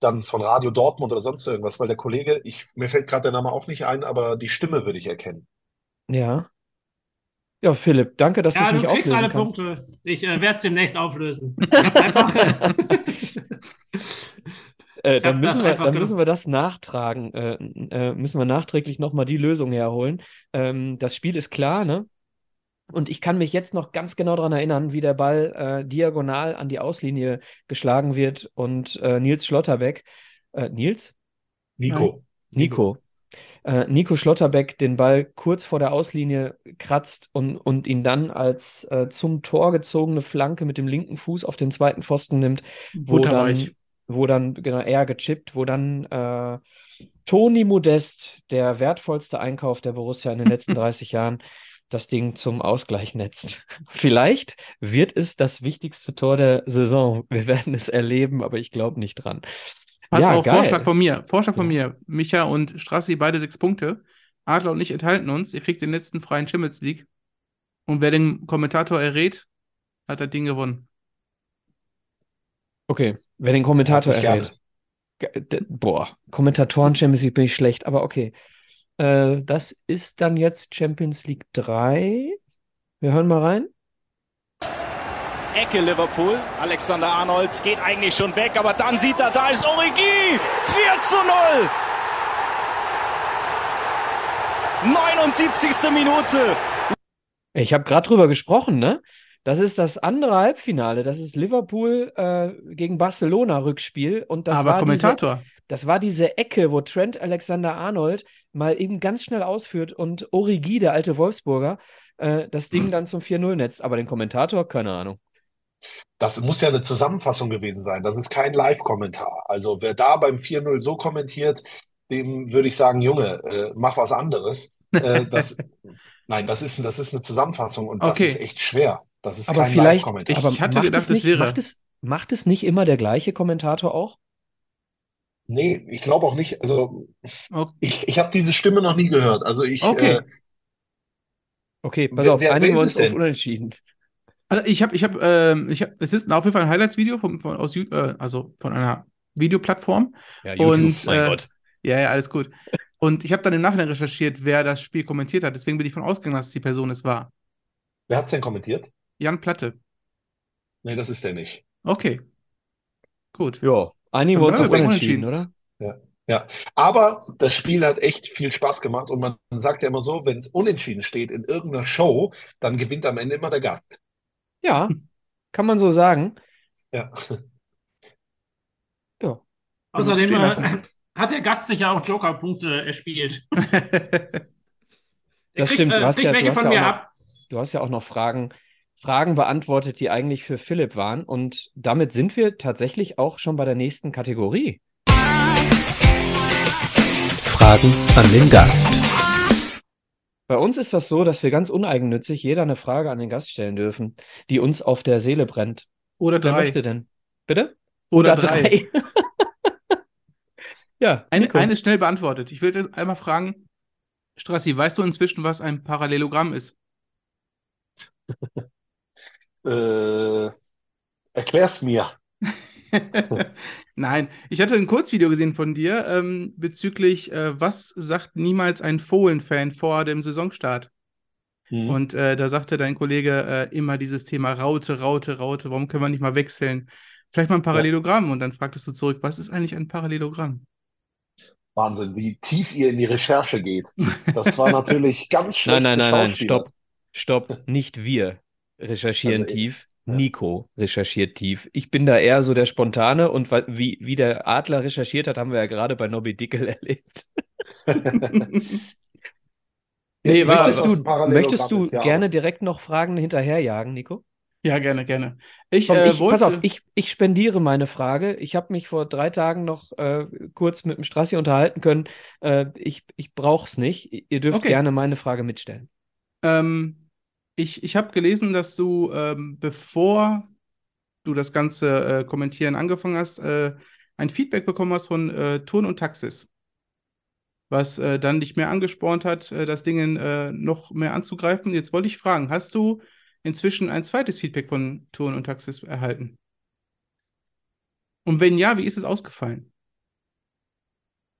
dann von Radio Dortmund oder sonst irgendwas, weil der Kollege, ich, mir fällt gerade der Name auch nicht ein, aber die Stimme würde ich erkennen. Ja. Ja, Philipp, danke, dass du Ja, es du nicht kriegst auflösen alle kannst. Punkte. Ich äh, werde es demnächst auflösen. Einfach. Äh, dann müssen wir, einfach dann genommen. müssen wir das nachtragen. Äh, äh, müssen wir nachträglich nochmal die Lösung herholen. Ähm, das Spiel ist klar, ne? Und ich kann mich jetzt noch ganz genau daran erinnern, wie der Ball äh, diagonal an die Auslinie geschlagen wird und äh, Nils Schlotterbeck, äh, Nils? Nico. Nico. Äh, Nico Schlotterbeck den Ball kurz vor der Auslinie kratzt und, und ihn dann als äh, zum Tor gezogene Flanke mit dem linken Fuß auf den zweiten Pfosten nimmt, wo dann, wo dann genau er gechippt, wo dann äh, Toni Modest, der wertvollste Einkauf der Borussia in den letzten 30 Jahren, das Ding zum Ausgleich netzt. Vielleicht wird es das wichtigste Tor der Saison. Wir werden es erleben, aber ich glaube nicht dran. Pass ja, auf, geil. Vorschlag von mir. Vorschlag von mir. Micha und Strassi, beide sechs Punkte. Adler und ich enthalten uns. Ihr kriegt den letzten freien Champions League. Und wer den Kommentator errät, hat das Ding gewonnen. Okay, wer den Kommentator errät. Boah, Kommentatoren Champions League bin ich schlecht, aber okay. Äh, das ist dann jetzt Champions League 3. Wir hören mal rein. Ecke Liverpool. Alexander Arnolds geht eigentlich schon weg, aber dann sieht er, da ist Origi. 4 zu 0. 79. Minute. Ich habe gerade drüber gesprochen, ne? Das ist das andere Halbfinale. Das ist Liverpool äh, gegen Barcelona Rückspiel. Und das Aber war Kommentator. Diese, das war diese Ecke, wo Trent Alexander-Arnold mal eben ganz schnell ausführt und Origi, der alte Wolfsburger, äh, das Ding dann zum 4-0 netzt. Aber den Kommentator, keine Ahnung. Das muss ja eine Zusammenfassung gewesen sein. Das ist kein Live-Kommentar. Also wer da beim 4-0 so kommentiert, dem würde ich sagen, Junge, äh, mach was anderes. Äh, das, nein, das ist, das ist eine Zusammenfassung und das Okay. ist echt schwer. Das ist Aber kein vielleicht, Live-Kommentar. aber Ich hatte macht gedacht, es nicht, wäre. Macht es, macht es nicht immer der gleiche Kommentator auch? Nee, ich glaube auch nicht. Also Okay. ich, ich habe diese Stimme noch nie gehört. Also ich, Okay. äh, Okay, pass Wer- auf, wer- einigen ist wir es uns auf? Unentschieden. Also ich habe, ich habe, ähm, ich habe, es ist auf jeden Fall ein Highlights-Video von, von, aus, äh, also von einer Videoplattform. Ja, Und, mein äh, Gott. Ja, ja, alles gut. Und ich habe dann im Nachhinein recherchiert, wer das Spiel kommentiert hat. Deswegen bin ich von ausgegangen, dass die Person es war. wer hat's denn kommentiert? Jan Platte. Nee, das ist der nicht. Okay. Gut. Ja, bleiben wir Unentschieden, unentschieden. oder? Ja, ja. Aber das Spiel hat echt viel Spaß gemacht und man sagt ja immer so, wenn es unentschieden steht in irgendeiner Show, dann gewinnt am Ende immer der Gast. Ja, Kann man so sagen. Ja. Ja. Außerdem äh, lassen. hat der Gast sich ja auch Joker-Punkte erspielt. Das kriegt, stimmt. äh, Du hast, kriegt ja, welche du, hast von ja noch, ab. du hast ja auch noch Fragen, Fragen beantwortet, die eigentlich für Philipp waren. Und damit sind wir tatsächlich auch schon bei der nächsten Kategorie. Fragen an den Gast. Bei uns ist das so, dass wir ganz uneigennützig jeder eine Frage an den Gast stellen dürfen, die uns auf der Seele brennt. Oder Wer drei. möchte denn? Bitte? Oder drei. ja, Eine, eine ist schnell beantwortet. Ich will jetzt einmal fragen, Strassi, weißt du inzwischen, was ein Parallelogramm ist? Äh, erklär's mir. Nein, ich hatte ein Kurzvideo gesehen von dir ähm, bezüglich, äh, was sagt niemals ein Fohlen-Fan vor dem Saisonstart? Mhm. Und äh, da sagte dein Kollege äh, immer dieses Thema Raute, Raute, Raute, warum können wir nicht mal wechseln? Vielleicht mal ein Parallelogramm. Und dann fragtest du zurück, was ist eigentlich ein Parallelogramm? Wahnsinn, wie tief ihr in die Recherche geht. Das war natürlich ganz schlecht Nein, nein, nein, nein, stopp. Stopp. Nicht wir recherchieren Also, tief. Nico recherchiert tief. Ich bin da eher so der Spontane und wie, wie der Adler recherchiert hat, haben wir ja gerade bei Nobby Dickel erlebt. Nee, möchtest du, möchtest du ja, gerne aber- direkt noch Fragen hinterherjagen, Nico? Ja, gerne, gerne. Ich, Komm, äh, ich, wollte, pass auf, ich, ich spendiere meine Frage. Ich habe mich vor drei Tagen noch äh, kurz mit dem Strassi unterhalten können. Äh, ich ich brauche es nicht. Ihr dürft Okay. gerne meine Frage mitstellen. Ähm, ich ich habe gelesen, dass du, ähm, bevor du das ganze äh, Kommentieren angefangen hast, äh, ein Feedback bekommen hast von äh, Turn und Taxis, was äh, dann dich mehr angespornt hat, äh, das Ding äh, noch mehr anzugreifen. Jetzt wollte ich fragen, hast du inzwischen ein zweites Feedback von Turn und Taxis erhalten? Und wenn ja, wie ist es ausgefallen?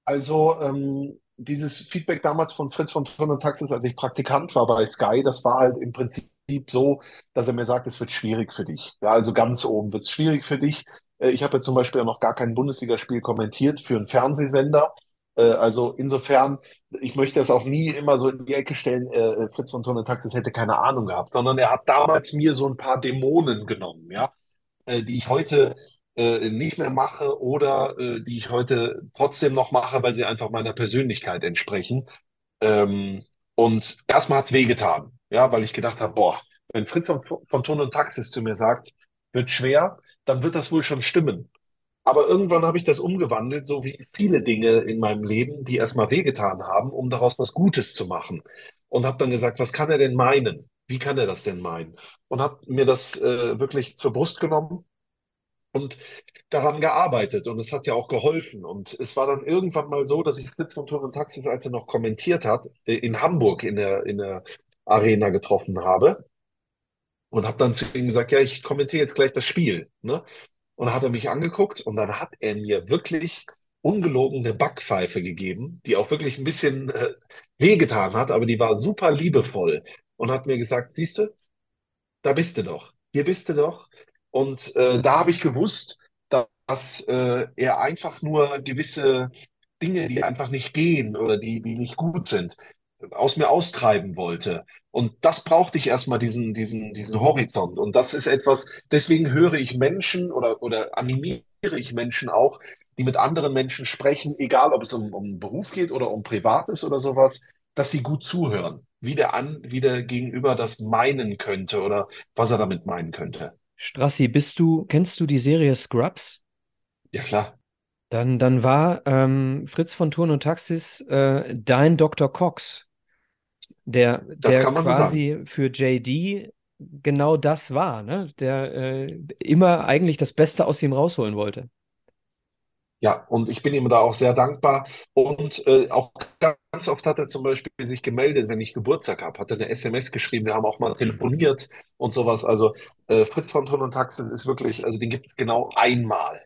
Also, ähm, dieses Feedback damals von Fritz von Turn und Taxis, als ich Praktikant war bei Sky, das war halt im Prinzip so, dass er mir sagt, es wird schwierig für dich. Ja, also ganz oben wird es schwierig für dich. Äh, Ich habe ja zum Beispiel noch gar kein Bundesligaspiel kommentiert für einen Fernsehsender. Äh, Also insofern, ich möchte das auch nie immer so in die Ecke stellen, äh, Fritz von Turn und Taxis hätte keine Ahnung gehabt, sondern er hat damals mir so ein paar Dämonen genommen, ja, die ich heute äh, nicht mehr mache oder äh, die ich heute trotzdem noch mache, weil sie einfach meiner Persönlichkeit entsprechen. Ähm, und erstmal hat's wehgetan, ja, weil ich gedacht habe, boah, wenn Fritz von, von Ton und Taxis zu mir sagt, wird schwer, dann wird das wohl schon stimmen. Aber irgendwann habe ich das umgewandelt, so wie viele Dinge in meinem Leben, die erstmal wehgetan haben, um daraus was Gutes zu machen. Und habe dann gesagt, was kann er denn meinen? Wie kann er das denn meinen? Und habe mir das äh, wirklich zur Brust genommen und daran gearbeitet. Und es hat ja auch geholfen. Und es war dann irgendwann mal so, dass ich Fritz von und Taxis, als er noch kommentiert hat, äh, in Hamburg in der, in der Arena getroffen habe. Und habe dann zu ihm gesagt, ja, ich kommentiere jetzt gleich das Spiel. Ne? Und dann hat er mich angeguckt und dann hat er mir wirklich ungelogen eine Backpfeife gegeben, die auch wirklich ein bisschen äh, wehgetan hat, aber die war super liebevoll und hat mir gesagt, siehst du, da bist du doch, hier bist du doch. Und äh, da habe ich gewusst, dass äh, er einfach nur gewisse Dinge, die einfach nicht gehen oder die, die nicht gut sind, aus mir austreiben wollte. Und das brauchte ich erstmal, diesen, diesen, diesen Horizont. Und das ist etwas, deswegen höre ich Menschen oder, oder animiere ich Menschen auch, die mit anderen Menschen sprechen, egal ob es um, um Beruf geht oder um Privates oder sowas, dass sie gut zuhören, wie der, an, wie der Gegenüber das meinen könnte oder was er damit meinen könnte. Strassi, bist du, kennst du die Serie Scrubs? Ja, klar. Dann, dann war ähm, Fritz von Turn und Taxis äh, dein Dr. Cox, der, der man so quasi für JD genau das war, ne? Der äh, immer eigentlich das Beste aus ihm rausholen wollte. Ja, und ich bin ihm da auch sehr dankbar. Und äh, auch ganz oft hat er zum Beispiel sich gemeldet, wenn ich Geburtstag habe, hat er eine SMS geschrieben, wir haben auch mal telefoniert und sowas. Also äh, Fritz von Turn und Taxis ist wirklich, also den gibt es genau einmal.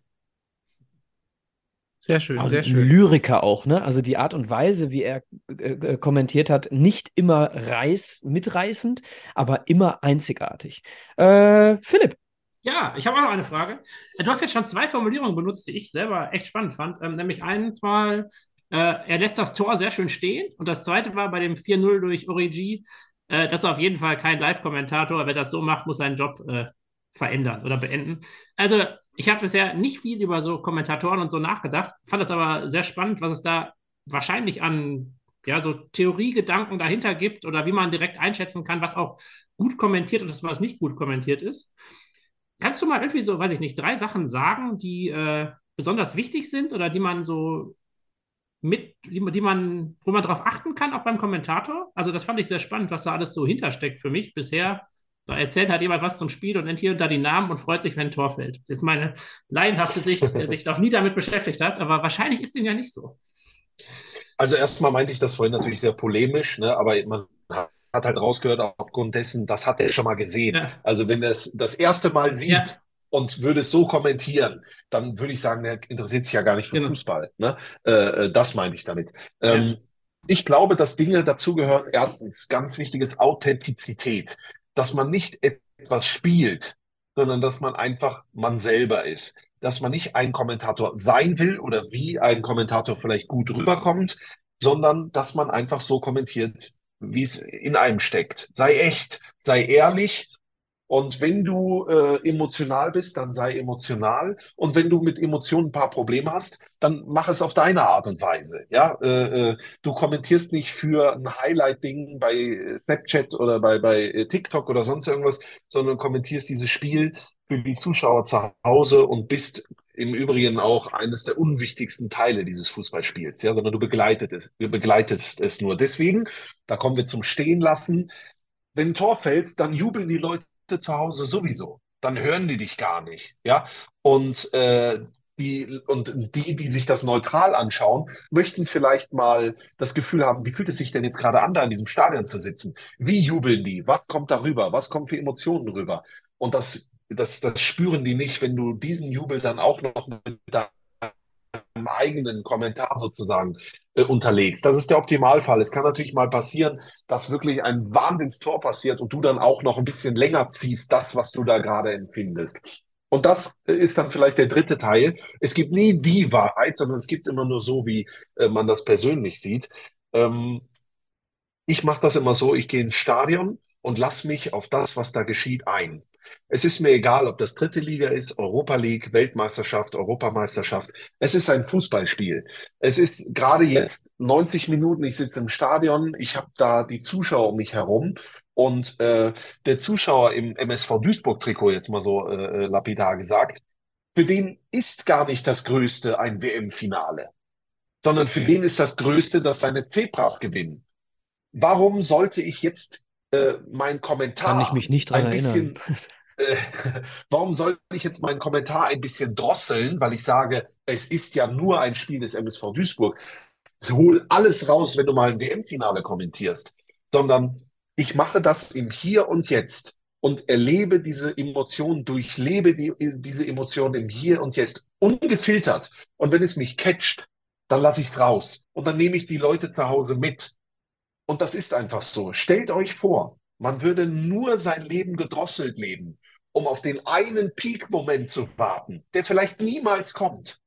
Sehr schön, Aber sehr ein schön. Lyriker auch, ne? Also die Art und Weise, wie er äh, äh, kommentiert hat, nicht immer reiß, mitreißend, aber immer einzigartig. Äh, Philipp, Ja, ich habe auch noch eine Frage. Du hast jetzt schon zwei Formulierungen benutzt, die ich selber echt spannend fand. Ähm, nämlich eins mal, äh, er lässt das Tor sehr schön stehen. Und das zweite war bei dem 4-0 durch Origi, äh, das ist auf jeden Fall kein Live-Kommentator. Wer das so macht, muss seinen Job äh, verändern oder beenden. Also, ich habe bisher nicht viel über so Kommentatoren und so nachgedacht, fand es aber sehr spannend, was es da wahrscheinlich an ja, so Theoriegedanken dahinter gibt oder wie man direkt einschätzen kann, was auch gut kommentiert und was nicht gut kommentiert ist. Kannst du mal irgendwie so, weiß ich nicht, drei Sachen sagen, die äh, besonders wichtig sind oder die man so mit, die, die man, wo man darauf achten kann, auch beim Kommentator? Also, das fand ich sehr spannend, was da alles so hintersteckt für mich bisher. Da erzählt halt jemand was zum Spiel und nennt hier und da die Namen und freut sich, wenn ein Tor fällt. Das ist meine laienhafte Sicht, der sich noch nie damit beschäftigt hat, aber wahrscheinlich ist dem ja nicht so. Also erstmal meinte ich das vorhin natürlich sehr polemisch, ne? aber man hat halt rausgehört aufgrund dessen, das hat er schon mal gesehen. Ja. Also wenn er es das erste Mal sieht ja. und würde es so kommentieren, dann würde ich sagen, er interessiert sich ja gar nicht für genau. Fußball. Ne? Äh, äh das meinte ich damit. Ja. Ähm, ich glaube, dass Dinge dazugehören. Erstens, ganz wichtiges Authentizität, dass man nicht etwas spielt, sondern dass man einfach man selber ist. Dass man nicht ein Kommentator sein will oder wie ein Kommentator vielleicht gut rüberkommt, sondern dass man einfach so kommentiert, wie es in einem steckt. Sei echt, sei ehrlich. Und wenn du äh, emotional bist, dann sei emotional. Und wenn du mit Emotionen ein paar Probleme hast, dann mach es auf deine Art und Weise. Ja, äh, äh, du kommentierst nicht für ein Highlight-Ding bei Snapchat oder bei, bei TikTok oder sonst irgendwas, sondern kommentierst dieses Spiel für die Zuschauer zu Hause und bist im Übrigen auch eines der unwichtigsten Teile dieses Fußballspiels, ja, sondern du begleitet es, begleitest es nur. Deswegen, da kommen wir zum Stehenlassen. Wenn ein Tor fällt, dann jubeln die Leute zu Hause sowieso. Dann hören die dich gar nicht, ja. Und äh, die, und die, die sich das neutral anschauen, möchten vielleicht mal das Gefühl haben, wie fühlt es sich denn jetzt gerade an, da in diesem Stadion zu sitzen? Wie jubeln die? Was kommt darüber? Was kommt für Emotionen rüber? Und das das, das spüren die nicht, wenn du diesen Jubel dann auch noch mit deinem eigenen Kommentar sozusagen äh, unterlegst. Das ist der Optimalfall. Es kann natürlich mal passieren, dass wirklich ein Wahnsinnstor passiert und du dann auch noch ein bisschen länger ziehst, das, was du da gerade empfindest. Und das ist dann vielleicht der dritte Teil. Es gibt nie die Wahrheit, sondern es gibt immer nur so, wie äh, man das persönlich sieht. Ähm, ich mache das immer so, ich gehe ins Stadion und lass mich auf das, was da geschieht, ein. Es ist mir egal, ob das dritte Liga ist, Europa League, Weltmeisterschaft, Europameisterschaft. Es ist ein Fußballspiel. Es ist gerade jetzt 90 Minuten, ich sitze im Stadion, ich habe da die Zuschauer um mich herum und äh, der Zuschauer im MSV Duisburg-Trikot, jetzt mal so äh, lapidar gesagt, für den ist gar nicht das Größte ein WM-Finale, sondern für den ist das Größte, dass seine Zebras gewinnen. Warum sollte ich jetzt äh, mein Kommentar Kann ich mich nicht dran ein erinnern. bisschen, äh, warum soll ich jetzt meinen Kommentar ein bisschen drosseln, weil ich sage, es ist ja nur ein Spiel des MSV Duisburg. Hol alles raus, wenn du mal ein WM-Finale kommentierst, sondern ich mache das im Hier und Jetzt und erlebe diese Emotionen, durchlebe die, diese Emotionen im Hier und Jetzt, ungefiltert. Und wenn es mich catcht, dann lasse ich es raus. Und dann nehme ich die Leute zu Hause mit. Und das ist einfach so. Stellt euch vor, man würde nur sein Leben gedrosselt leben, um auf den einen Peak-Moment zu warten, der vielleicht niemals kommt.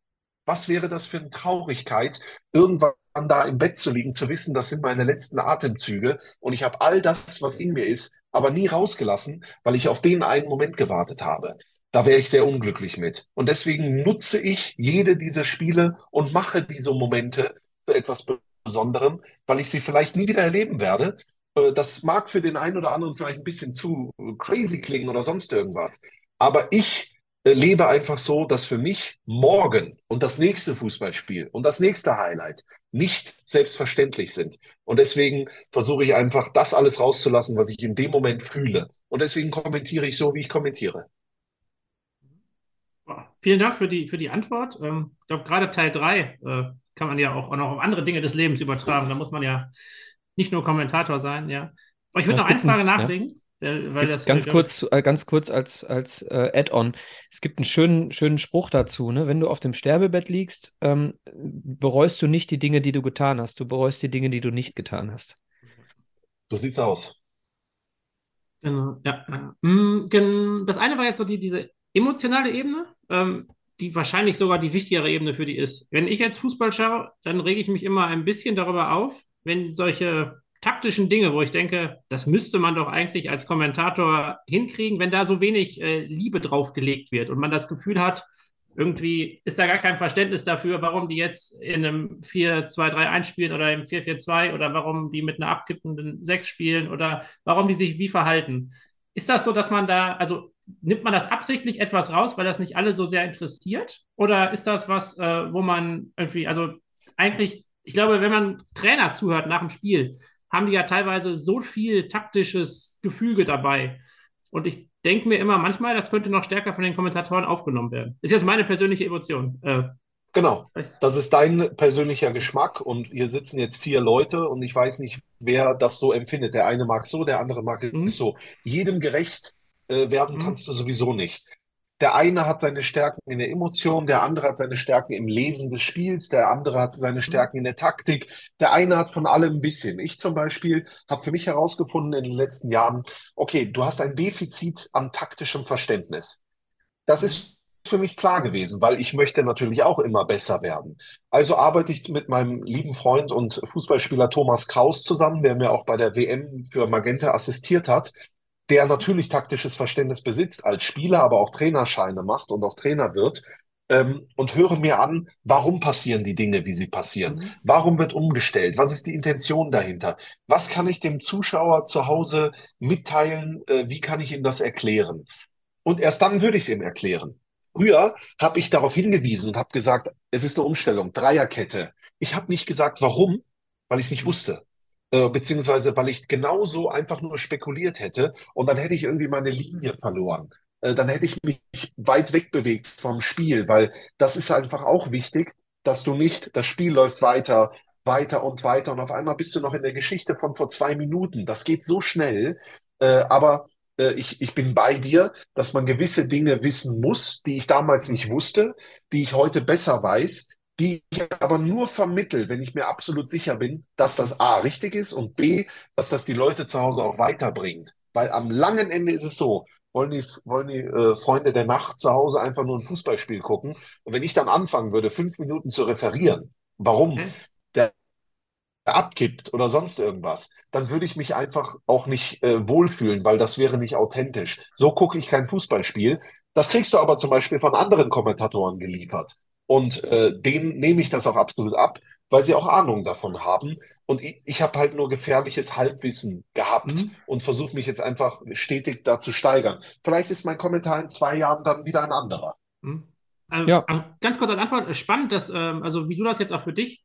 Was wäre das für eine Traurigkeit, irgendwann da im Bett zu liegen, zu wissen, das sind meine letzten Atemzüge und ich habe all das, was in mir ist, aber nie rausgelassen, weil ich auf den einen Moment gewartet habe. Da wäre ich sehr unglücklich mit. Und deswegen nutze ich jede dieser Spiele und mache diese Momente für etwas Besonderem, weil ich sie vielleicht nie wieder erleben werde. Äh, das mag für den einen oder anderen vielleicht ein bisschen zu crazy klingen oder sonst irgendwas. Aber ich äh, lebe einfach so, dass für mich morgen und das nächste Fußballspiel und das nächste Highlight nicht selbstverständlich sind. Und deswegen versuche ich einfach, das alles rauszulassen, was ich in dem Moment fühle. Und deswegen kommentiere ich so, wie ich kommentiere. Vielen Dank für die, für die Antwort. Ähm, ich glaube, gerade Teil 3 kann man ja auch, auch noch auf andere Dinge des Lebens übertragen. Da muss man ja nicht nur Kommentator sein, ja. Aber ich würde noch eine Frage nachlegen. Ja. Weil das, ganz, kurz, äh, ganz kurz als, als äh, Add-on. Es gibt einen schönen, schönen Spruch dazu. Ne? Wenn du auf dem Sterbebett liegst, ähm, bereust du nicht die Dinge, die du getan hast. Du bereust die Dinge, die du nicht getan hast. So sieht's aus. Genau, ja. Mm, das eine war jetzt so die, diese emotionale Ebene. Ähm, die wahrscheinlich sogar die wichtigere Ebene für die ist. Wenn ich jetzt Fußball schaue, dann rege ich mich immer ein bisschen darüber auf, wenn solche taktischen Dinge, wo ich denke, das müsste man doch eigentlich als Kommentator hinkriegen, wenn da so wenig äh, Liebe draufgelegt wird und man das Gefühl hat, irgendwie ist da gar kein Verständnis dafür, warum die jetzt in einem 4-2-3-1 spielen oder im 4-4-2 oder warum die mit einer abkippenden 6 spielen oder warum die sich wie verhalten. Ist das so, dass man da, also nimmt man das absichtlich etwas raus, weil das nicht alle so sehr interessiert? Oder ist das was, äh, wo man irgendwie, also eigentlich, ich glaube, wenn man Trainer zuhört nach dem Spiel, haben die ja teilweise so viel taktisches Gefüge dabei. Und ich denke mir immer manchmal, das könnte noch stärker von den Kommentatoren aufgenommen werden. Ist jetzt meine persönliche Emotion. Äh, Genau, das ist dein persönlicher Geschmack und hier sitzen jetzt vier Leute und ich weiß nicht, wer das so empfindet. Der eine mag so, der andere mag Mhm. es so. Jedem gerecht äh, werden kannst du sowieso nicht. Der eine hat seine Stärken in der Emotion, der andere hat seine Stärken im Lesen des Spiels, der andere hat seine Stärken in der Taktik, der eine hat von allem ein bisschen. Ich zum Beispiel habe für mich herausgefunden in den letzten Jahren, okay, du hast ein Defizit an taktischem Verständnis. Das ist für mich klar gewesen, weil ich möchte natürlich auch immer besser werden. Also arbeite ich mit meinem lieben Freund und Fußballspieler Thomas Kraus zusammen, der mir auch bei der WM für Magenta assistiert hat, der natürlich taktisches Verständnis besitzt als Spieler, aber auch Trainerscheine macht und auch Trainer wird. Ähm, und höre mir an, warum passieren die Dinge, wie sie passieren? Warum wird umgestellt? Was ist die Intention dahinter? Was kann ich dem Zuschauer zu Hause mitteilen? Äh, wie kann ich ihm das erklären? Und erst dann würde ich es ihm erklären. Früher habe ich darauf hingewiesen und habe gesagt, es ist eine Umstellung, Dreierkette. Ich habe nicht gesagt, warum, weil ich es nicht wusste. Äh, beziehungsweise weil ich genauso einfach nur spekuliert hätte und dann hätte ich irgendwie meine Linie verloren. Äh, dann hätte ich mich weit weg bewegt vom Spiel, weil das ist einfach auch wichtig, dass du nicht, das Spiel läuft weiter, weiter und weiter und auf einmal bist du noch in der Geschichte von vor zwei Minuten. Das geht so schnell, äh, aber ich, ich bin bei dir, dass man gewisse Dinge wissen muss, die ich damals nicht wusste, die ich heute besser weiß, die ich aber nur vermittel, wenn ich mir absolut sicher bin, dass das A richtig ist und B, dass das die Leute zu Hause auch weiterbringt. Weil am langen Ende ist es so, wollen die, wollen die äh, Freunde der Nacht zu Hause einfach nur ein Fußballspiel gucken. Und wenn ich dann anfangen würde, fünf Minuten zu referieren, warum der abkippt oder sonst irgendwas, dann würde ich mich einfach auch nicht äh, wohlfühlen, weil das wäre nicht authentisch. So gucke ich kein Fußballspiel. Das kriegst du aber zum Beispiel von anderen Kommentatoren geliefert. Und äh, denen nehme ich das auch absolut ab, weil sie auch Ahnung davon haben. Und ich, ich habe halt nur gefährliches Halbwissen gehabt und versuche mich jetzt einfach stetig da zu steigern. Vielleicht ist mein Kommentar in zwei Jahren dann wieder ein anderer. Also, Ja. also ganz kurz als Antwort, spannend, dass, ähm, also wie du das jetzt auch für dich,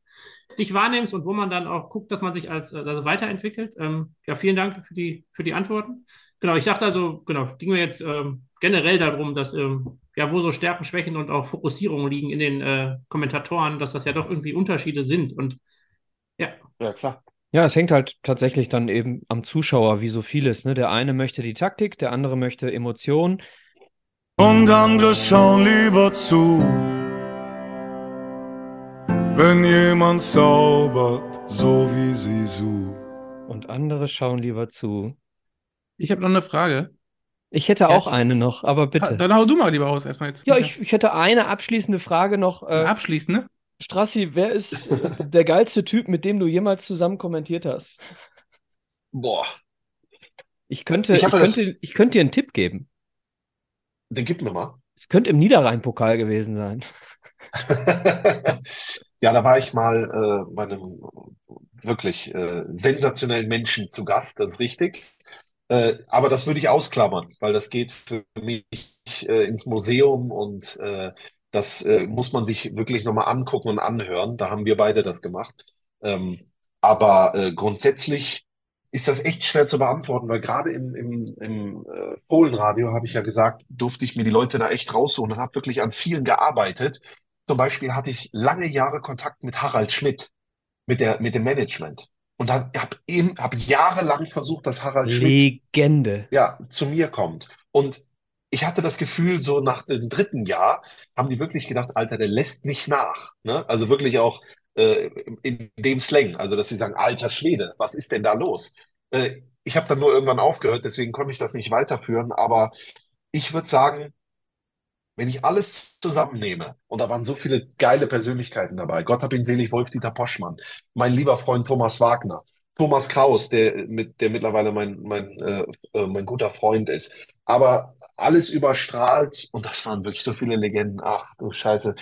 dich wahrnimmst und wo man dann auch guckt, dass man sich als äh, also weiterentwickelt. Ähm, ja, vielen Dank für die, für die Antworten. Genau, ich dachte also, genau, ging mir jetzt ähm, generell darum, dass ähm, ja, wo so Stärken, Schwächen und auch Fokussierungen liegen in den äh, Kommentatoren, dass das ja doch irgendwie Unterschiede sind. Und ja. Ja, klar. Ja, es hängt halt tatsächlich dann eben am Zuschauer, wie so vieles. Ne? Der eine möchte die Taktik, der andere möchte Emotionen. Und andere schauen lieber zu, wenn jemand zaubert, so wie sie sucht. Und andere schauen lieber zu. Ich habe noch eine Frage. Ich hätte auch Jetzt? eine noch, aber Ha, bitte. Dann hau du mal lieber aus erstmal jetzt. Ja, ich, ich hätte eine abschließende Frage noch. Äh, abschließende? Strassi, wer ist der geilste Typ, mit dem du jemals zusammen kommentiert hast? Boah. Ich könnte, Ich ich, könnte, ich könnte dir einen Tipp geben. Den gib mir mal. Es könnte im Niederrhein-Pokal gewesen sein. Ja, da war ich mal äh, bei einem wirklich äh, sensationellen Menschen zu Gast, das ist richtig. Äh, aber das würde ich ausklammern, weil das geht für mich äh, ins Museum und äh, das äh, muss man sich wirklich nochmal angucken und anhören. Da haben wir beide das gemacht. Ähm, aber äh, grundsätzlich ist das echt schwer zu beantworten, weil gerade im, im, im äh, Fohlenradio habe ich ja gesagt, durfte ich mir die Leute da echt raussuchen und habe wirklich an vielen gearbeitet. Zum Beispiel hatte ich lange Jahre Kontakt mit Harald Schmidt, mit der, mit dem Management. Und habe eben, hab jahrelang versucht, dass Harald Schmidt Legende. ja, zu mir kommt. Und ich hatte das Gefühl, so nach dem dritten Jahr haben die wirklich gedacht, Alter, der lässt nicht nach. Ne? Also wirklich auch äh, in dem Slang, also dass sie sagen, alter Schwede, was ist denn da los? Äh, ich habe dann nur irgendwann aufgehört, deswegen konnte ich das nicht weiterführen. Aber ich würde sagen, wenn ich alles zusammennehme, und da waren so viele geile Persönlichkeiten dabei, Gott hab ihn selig, Wolf-Dieter Poschmann, mein lieber Freund Thomas Wagner, Thomas Kraus, der, mit, der mittlerweile mein, mein, äh, äh, mein guter Freund ist. Aber alles überstrahlt, und das waren wirklich so viele Legenden. Ach du Scheiße.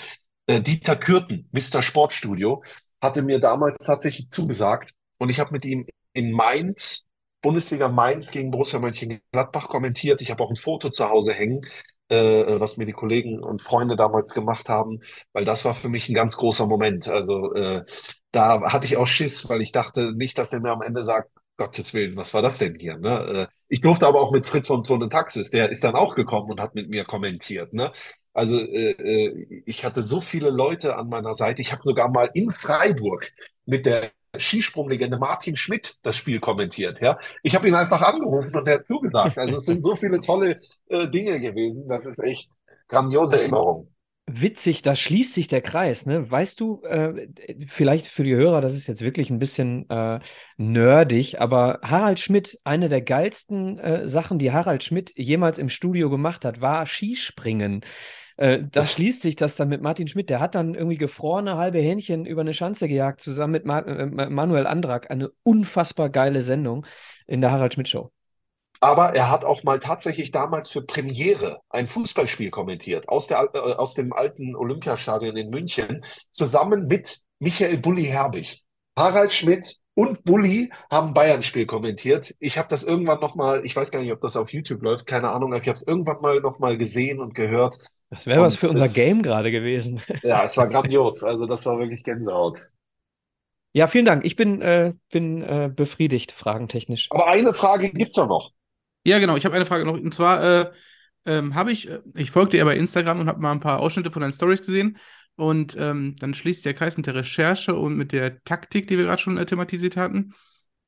Äh, Dieter Kürten, Mr. Sportstudio, hatte mir damals tatsächlich zugesagt. Und ich habe mit ihm in Mainz, Bundesliga Mainz gegen Borussia Mönchengladbach kommentiert. Ich habe auch ein Foto zu Hause hängen, äh, was mir die Kollegen und Freunde damals gemacht haben, weil das war für mich ein ganz großer Moment. Also äh, da hatte ich auch Schiss, weil ich dachte nicht, dass er mir am Ende sagt, Gottes Willen, was war das denn hier? Ne? Äh, ich durfte aber auch mit Fritz und Tone Taxis, der ist dann auch gekommen und hat mit mir kommentiert. Ne? Also äh, äh, ich hatte so viele Leute an meiner Seite. Ich habe sogar mal in Freiburg mit der Skisprunglegende Martin Schmidt das Spiel kommentiert. Ja, ich habe ihn einfach angerufen und er hat zugesagt. Also es sind so viele tolle äh, Dinge gewesen. Das ist echt grandiose Erinnerung. Witzig, da schließt sich der Kreis, ne? Weißt du, äh, vielleicht für die Hörer, das ist jetzt wirklich ein bisschen äh, nerdig, aber Harald Schmidt, eine der geilsten äh, Sachen, die Harald Schmidt jemals im Studio gemacht hat, war Skispringen. Äh, da schließt sich das dann mit Martin Schmidt. Der hat dann irgendwie gefrorene halbe Hähnchen über eine Schanze gejagt, zusammen mit Ma äh, Manuel Andrak. Eine unfassbar geile Sendung in der Harald Schmidt Show. Aber er hat auch mal tatsächlich damals für Premiere ein Fußballspiel kommentiert aus, der, äh, aus dem alten Olympiastadion in München, zusammen mit Michael Bulli Herbig. Harald Schmidt und Bulli haben Bayern-Spiel kommentiert. Ich habe das irgendwann noch mal, ich weiß gar nicht, ob das auf YouTube läuft, keine Ahnung, aber ich habe es irgendwann mal noch mal gesehen und gehört. Das wäre was für unser es, Game gerade gewesen. Ja, es war grandios. Also das war wirklich Gänsehaut. Ja, vielen Dank. Ich bin, äh, bin äh, befriedigt, fragentechnisch. Aber eine Frage gibt es ja noch. Ja, genau. Ich habe eine Frage noch. Und zwar äh, ähm, habe ich, äh, ich folgte dir bei Instagram und habe mal ein paar Ausschnitte von deinen Stories gesehen. Und ähm, dann schließt der Kreis mit der Recherche und mit der Taktik, die wir gerade schon äh, thematisiert hatten.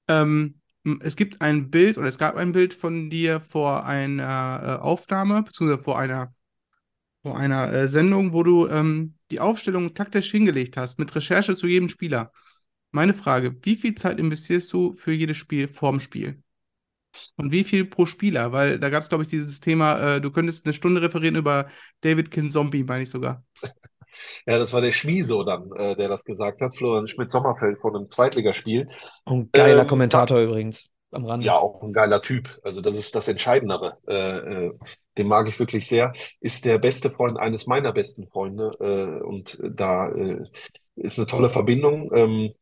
Ähm, es gibt ein Bild oder es gab ein Bild von dir vor einer äh, Aufnahme, beziehungsweise vor einer vor einer äh, Sendung, wo du ähm, die Aufstellung taktisch hingelegt hast, mit Recherche zu jedem Spieler. Meine Frage, wie viel Zeit investierst du für jedes Spiel vorm Spiel? Und wie viel pro Spieler? Weil da gab es, glaube ich, dieses Thema, äh, du könntest eine Stunde referieren über David Kinzombie, meine ich sogar. Ja, das war der Schmieso dann, äh, der das gesagt hat, Florian Schmidt-Sommerfeld von einem Zweitligaspiel. Ein geiler ähm, Kommentator übrigens am Rande. Ja, auch ein geiler Typ. Also das ist das Entscheidendere. Äh, äh den mag ich wirklich sehr, ist der beste Freund eines meiner besten Freunde. Äh, und da äh, ist eine tolle Verbindung. Ähm,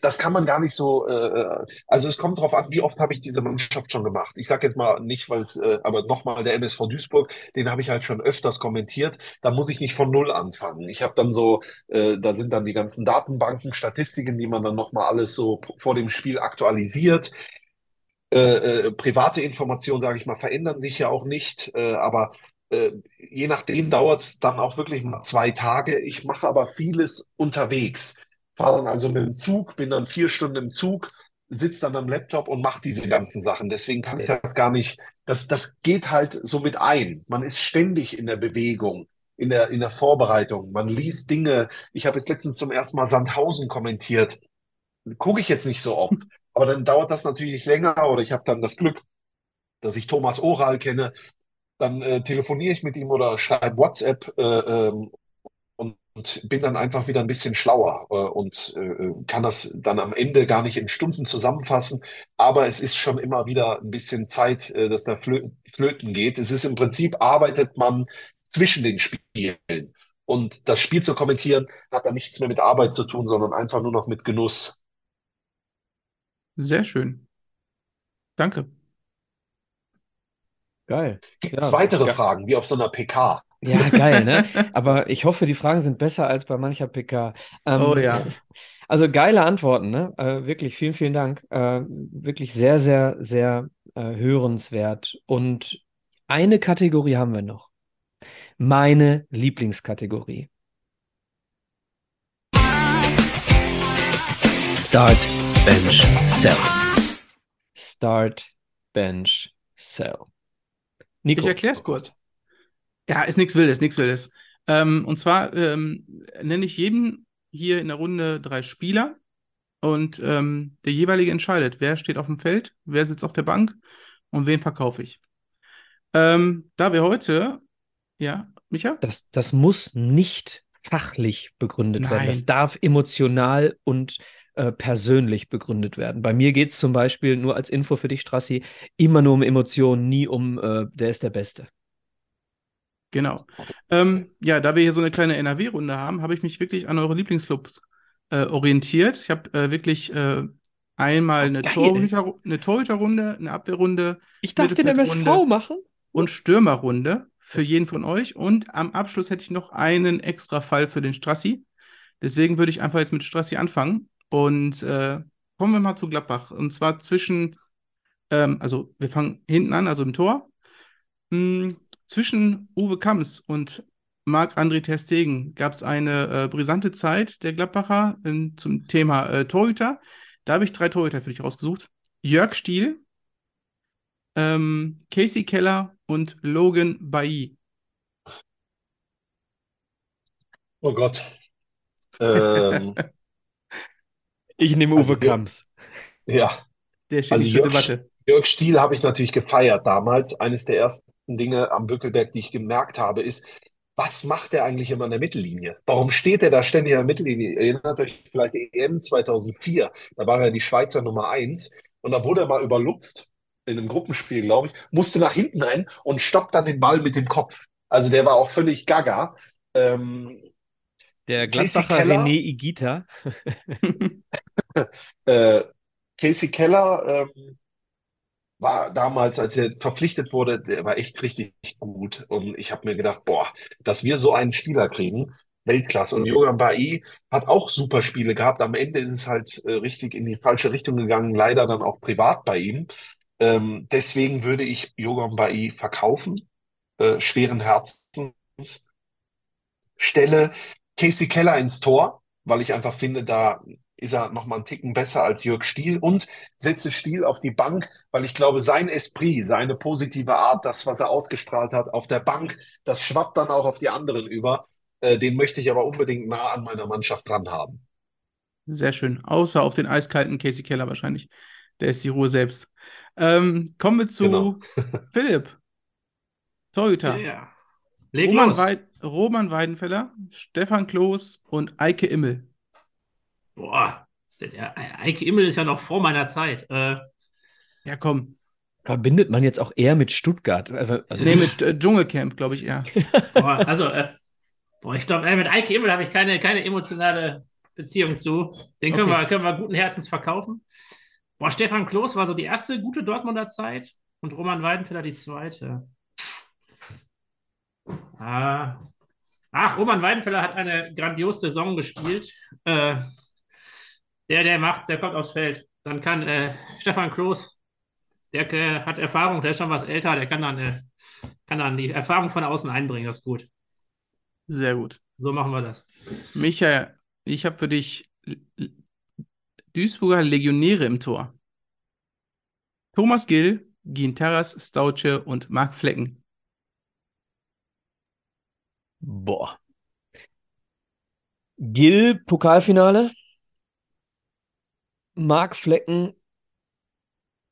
das kann man gar nicht so, äh, äh also es kommt darauf an, wie oft habe ich diese Mannschaft schon gemacht. Ich sage jetzt mal nicht, weil es, äh, aber nochmal der MSV Duisburg, den habe ich halt schon öfters kommentiert. Da muss ich nicht von null anfangen. Ich habe dann so, äh, da sind dann die ganzen Datenbanken, Statistiken, die man dann nochmal alles so vor dem Spiel aktualisiert. Äh, äh, private Informationen, sage ich mal, verändern sich ja auch nicht, äh, aber äh, je nachdem dauert es dann auch wirklich mal zwei Tage. Ich mache aber vieles unterwegs. Fahre dann also mit dem Zug, bin dann vier Stunden im Zug, sitze dann am Laptop und mache diese ganzen Sachen. Deswegen kann ich das gar nicht, das, das geht halt so mit ein. Man ist ständig in der Bewegung. In der, in der Vorbereitung. Man liest Dinge. Ich habe jetzt letztens zum ersten Mal Sandhausen kommentiert. Gucke ich jetzt nicht so oft. Aber dann dauert das natürlich länger oder ich habe dann das Glück, dass ich Thomas Oral kenne. Dann äh, telefoniere ich mit ihm oder schreibe WhatsApp äh, ähm, und, und, bin dann einfach wieder ein bisschen schlauer äh, und äh, kann das dann am Ende gar nicht in Stunden zusammenfassen. Aber es ist schon immer wieder ein bisschen Zeit, äh, dass da flö flöten geht. Es ist im Prinzip, arbeitet man zwischen den Spielen. Und das Spiel zu kommentieren hat dann nichts mehr mit Arbeit zu tun, sondern einfach nur noch mit Genuss. Sehr schön. Danke. Geil. Gibt es ja, weitere ge Fragen, wie auf so einer PK? Ja, geil, ne? Aber ich hoffe, die Fragen sind besser als bei mancher PK. Ähm, oh ja. Also geile Antworten, ne? Äh, wirklich, vielen, vielen Dank. Äh, wirklich sehr, sehr, sehr äh, hörenswert. Und eine Kategorie haben wir noch. Meine Lieblingskategorie. Start Bench, Sell. Start, Bench, Sell. Nico. Ich erkläre es kurz. Ja, ist nichts Wildes, nichts Wildes. Ähm, und zwar ähm, nenne ich jedem hier in der Runde drei Spieler und ähm, der jeweilige entscheidet, wer steht auf dem Feld, wer sitzt auf der Bank und wen verkaufe ich. Ähm, da wir heute, ja, Micha? Das, das muss nicht fachlich begründet Nein. werden. Das darf emotional und äh, persönlich begründet werden. Bei mir geht es zum Beispiel, nur als Info für dich, Strassi, immer nur um Emotionen, nie um, äh, der ist der Beste. Genau. Ähm, ja, da wir hier so eine kleine NRW-Runde haben, habe ich mich wirklich an eure Lieblingsclubs äh, orientiert. Ich habe äh, wirklich äh, einmal eine, Torhüter, eine Torhüterrunde, eine Abwehrrunde. Ich darf den MSV machen. Und Stürmerrunde für jeden von euch. Und am Abschluss hätte ich noch einen extra Fall für den Strassi. Deswegen würde ich einfach jetzt mit Strassi anfangen. Und äh, kommen wir mal zu Gladbach. Und zwar zwischen, ähm, also wir fangen hinten an, also im Tor. Hm, zwischen Uwe Kamms und Marc-André Ter Stegen gab es eine äh, brisante Zeit der Gladbacher in, zum Thema äh, Torhüter. Da habe ich drei Torhüter für dich rausgesucht. Jörg Stiel, ähm, Casey Keller und Logan Bailly. Oh Gott. Ähm, ich nehme Uwe also, Kamps. Ja. Der steht also zur Jörg, Debatte. Jörg Stiel habe ich natürlich gefeiert damals. Eines der ersten Dinge am Bückelberg, die ich gemerkt habe, ist, was macht er eigentlich immer an der Mittellinie? Warum steht er da ständig an der Mittellinie? Erinnert euch vielleicht die EM 2004, da war er die Schweizer Nummer eins und da wurde er mal überlupft in einem Gruppenspiel, glaube ich, musste nach hinten rein und stoppt dann den Ball mit dem Kopf. Also der war auch völlig gaga. Ähm, der Gladbacher René Igita. äh, Casey Keller ähm, war damals, als er verpflichtet wurde, der war echt richtig gut. Und ich habe mir gedacht, boah, dass wir so einen Spieler kriegen, Weltklasse. Und Jogan Bai hat auch super Spiele gehabt. Am Ende ist es halt äh, richtig in die falsche Richtung gegangen, leider dann auch privat bei ihm. Ähm, deswegen würde ich Jogan Bai verkaufen, äh, schweren Herzens. Stelle Casey Keller ins Tor, weil ich einfach finde, da ist er noch mal einen Ticken besser als Jörg Stiel und setze Stiel auf die Bank, weil ich glaube, sein Esprit, seine positive Art, das, was er ausgestrahlt hat auf der Bank, das schwappt dann auch auf die anderen über. Äh, den möchte ich aber unbedingt nah an meiner Mannschaft dran haben. Sehr schön. Außer auf den eiskalten Casey Keller wahrscheinlich. Der ist die Ruhe selbst. Ähm, kommen wir zu genau. Philipp. Torhüter. Ja. Leg Roman, los. Weid Roman Weidenfeller, Stefan Kloß und Eike Immel. Boah, der Eike Immel ist ja noch vor meiner Zeit. Äh, ja, komm. Verbindet man jetzt auch eher mit Stuttgart? Also, also nee, mit äh, Dschungelcamp, glaube ich eher. boah, also, äh, boah, ich glaube, mit Eike Immel habe ich keine, keine emotionale Beziehung zu. Den können, okay. wir, können wir guten Herzens verkaufen. Boah, Stefan Kloß war so die erste gute Dortmunder Zeit und Roman Weidenfeller die zweite. Ah. Ach, Roman Weidenfeller hat eine grandiose Saison gespielt. Äh, der, der macht's, der kommt aufs Feld. Dann kann äh, Stefan Kloß, der äh, hat Erfahrung, der ist schon was älter, der kann dann, äh, kann dann die Erfahrung von außen einbringen, das ist gut. Sehr gut. So machen wir das. Michael, ich habe für dich Duisburger Legionäre im Tor. Thomas Gill, Gien Terras, Stauche und Marc Flecken. Boah. Gill, Pokalfinale. Marc Flecken,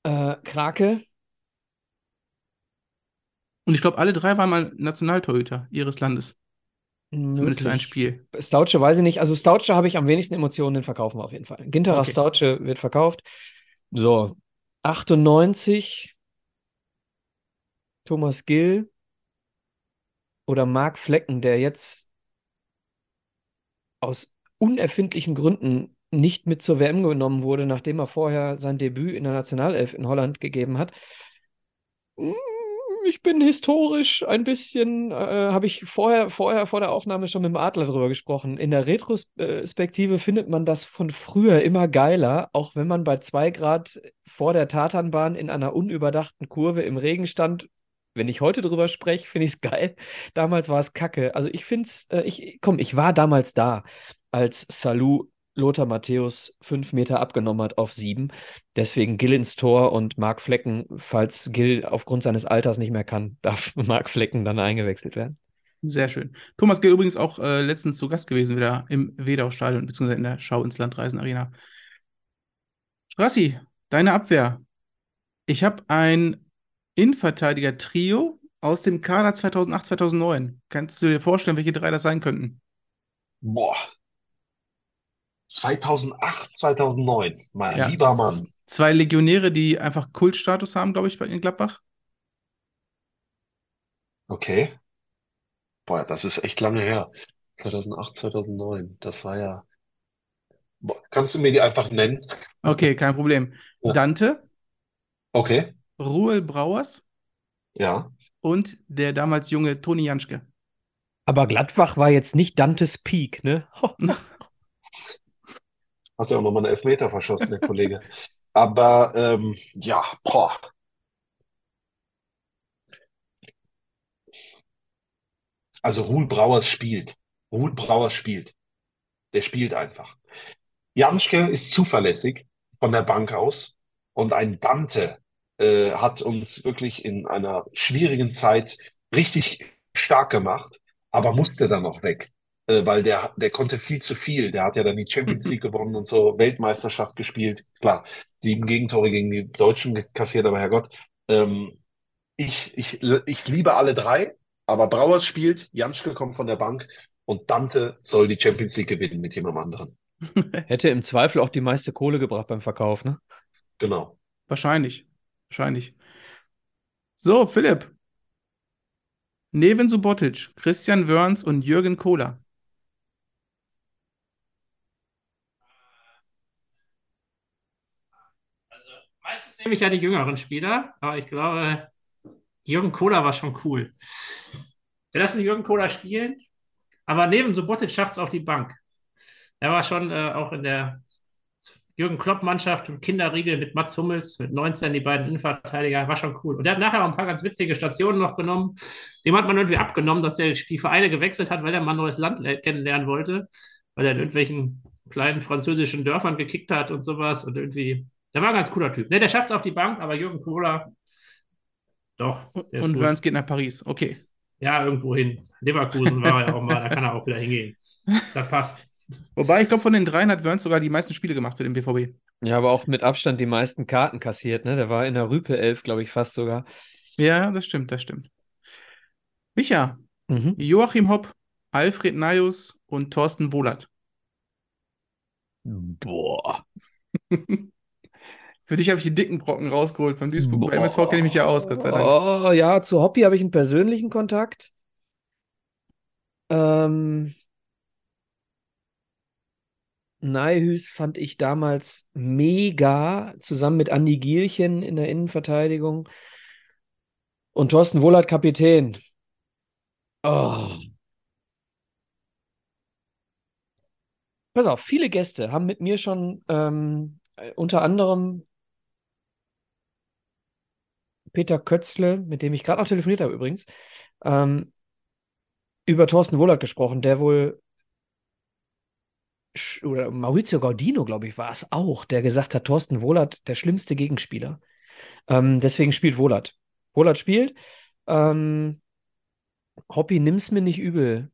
äh, Krake. Und ich glaube, alle drei waren mal Nationaltorhüter ihres Landes. Zumindest für ein Spiel. Stauche weiß ich nicht. Also Stauche habe ich am wenigsten Emotionen, den verkaufen wir auf jeden Fall. Ginterer okay. Stauche wird verkauft. So, 98. Thomas Gill oder Marc Flecken, der jetzt aus unerfindlichen Gründen nicht mit zur WM genommen wurde, nachdem er vorher sein Debüt in der Nationalelf in Holland gegeben hat. Mm, ich bin historisch ein bisschen, äh, habe ich vorher, vorher vor der Aufnahme schon mit dem Adler drüber gesprochen. In der Retrospektive findet man das von früher immer geiler, auch wenn man bei zwei Grad vor der Tatanbahn in einer unüberdachten Kurve im Regen stand. Wenn ich heute drüber spreche, finde ich es geil. Damals war es kacke. Also ich finde es, äh, ich, komm, ich war damals da, als Salou Lothar Matthäus fünf Meter abgenommen hat auf sieben. Deswegen Gill ins Tor und Marc Flecken, falls Gill aufgrund seines Alters nicht mehr kann, darf Marc Flecken dann eingewechselt werden. Sehr schön. Thomas Gill übrigens auch äh, letztens zu Gast gewesen, wieder im Wedau-Stadion, beziehungsweise in der Schau ins Landreisen Arena. Strassi, deine Abwehr. Ich habe ein Innenverteidiger-Trio aus dem Kader 2008, 2009. Kannst du dir vorstellen, welche drei das sein könnten? Boah, 2008, 2009, mein Ja. lieber Mann. Zwei Legionäre, die einfach Kultstatus haben, glaube ich, bei in Gladbach. Okay. Boah, das ist echt lange her. 2008, 2009, das war ja. Boah, kannst du mir die einfach nennen? Okay, kein Problem. Ja. Dante, Okay, Ruel Brauers ja. und der damals junge Toni Janschke. Aber Gladbach war jetzt nicht Dantes Peak, ne? Hat ja auch nochmal einen Elfmeter verschossen, der Kollege. Aber ähm, ja, boah. Also Ruhl Brauers spielt. Ruhl Brauers spielt. Der spielt einfach. Janschke ist zuverlässig von der Bank aus und ein Dante äh, hat uns wirklich in einer schwierigen Zeit richtig stark gemacht, aber musste dann auch weg, äh, weil der, der konnte viel zu viel. Der hat ja dann die Champions League gewonnen und so, Weltmeisterschaft gespielt. Klar, sieben Gegentore gegen die Deutschen kassiert, aber Herrgott, ähm, ich, ich, ich liebe alle drei, aber Brauers spielt, Janschke kommt von der Bank und Dante soll die Champions League gewinnen mit jemandem anderen. Hätte im Zweifel auch die meiste Kohle gebracht beim Verkauf, ne? Genau. Wahrscheinlich. Wahrscheinlich. So, Philipp. Neven Subotic, Christian Wörns und Jürgen Kohler. Meistens nehme ich ja die jüngeren Spieler, aber ich glaube, Jürgen Kohler war schon cool. Wir lassen Jürgen Kohler spielen, aber neben Subotic schafft es auf die Bank. Er war schon äh, auch in der Jürgen Klopp-Mannschaft im Kinderriegel mit Mats Hummels, mit 19 die beiden Innenverteidiger, war schon cool. Und er hat nachher auch ein paar ganz witzige Stationen noch genommen. Dem hat man irgendwie abgenommen, dass der die Vereine gewechselt hat, weil er mal ein neues Land le- kennenlernen wollte, weil er in irgendwelchen kleinen französischen Dörfern gekickt hat und sowas und irgendwie, der war ein ganz cooler Typ. Ne, der schafft es auf die Bank, aber Jürgen Kohler, doch, Und gut. Wörns geht nach Paris. Okay. Ja, irgendwo hin. Leverkusen war er ja auch mal, da kann er auch wieder hingehen. Das passt. Wobei, ich glaube, von den dreien hat Wörns sogar die meisten Spiele gemacht für den BVB. Ja, aber auch mit Abstand die meisten Karten kassiert, ne? Der war in der Rüpel 11, glaube ich, fast sogar. Ja, das stimmt, das stimmt. Micha, Mhm. Joachim Hopp, Alfred Najus und Thorsten Wohlert. Boah. Für dich habe ich die dicken Brocken rausgeholt. Beim Duisburg, bei MSV kenne ich mich ja aus, Gott sei Dank. Oh, ja, zu Hoppy habe ich einen persönlichen Kontakt. Ähm, Neihüs fand ich damals mega, zusammen mit Andi Gielchen in der Innenverteidigung. Und Thorsten Wohlert Kapitän. Oh. Pass auf, viele Gäste haben mit mir schon ähm, äh, unter anderem Peter Kötzle, mit dem ich gerade noch telefoniert habe übrigens, ähm, über Thorsten Wohlert gesprochen, der wohl, oder Maurizio Gaudino, glaube ich, war es auch, der gesagt hat, Thorsten Wohlert, der schlimmste Gegenspieler. Ähm, deswegen spielt Wohlert. Wohlert spielt. Ähm, Hoppi, nimm's mir nicht übel.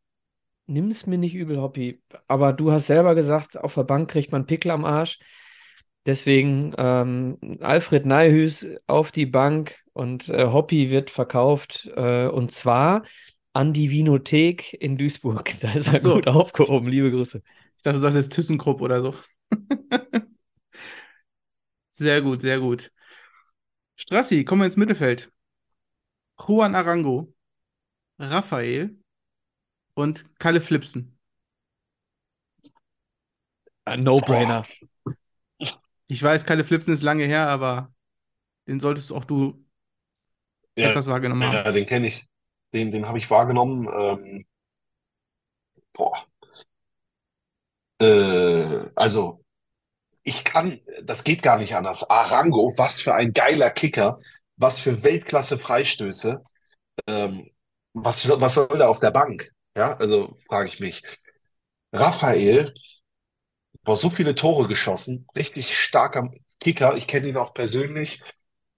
Nimm's mir nicht übel, Hoppi. Aber du hast selber gesagt, auf der Bank kriegt man Pickel am Arsch. Deswegen ähm, Alfred Neihüs auf die Bank und äh, Hoppi wird verkauft. Äh, und zwar an die Vinothek in Duisburg. Da ist er so. gut aufgehoben. Liebe Grüße. Ich dachte, du sagst jetzt ThyssenKrupp oder so. Sehr gut, sehr gut. Strassi, kommen wir ins Mittelfeld. Juan Arango, Raphael und Kalle Flipsen. No-Brainer. Ich weiß, Kalle Flipsen ist lange her, aber den solltest auch du Ja, etwas wahrgenommen haben. ja, den kenne ich. Den, den habe ich wahrgenommen. Ähm, boah. Äh, also, ich kann, das geht gar nicht anders. Arango, was für ein geiler Kicker, was für Weltklasse-Freistöße. Ähm, was, was soll der auf der Bank? Ja, also frage ich mich. Raphael, boah, so viele Tore geschossen, richtig starker Kicker. Ich kenne ihn auch persönlich.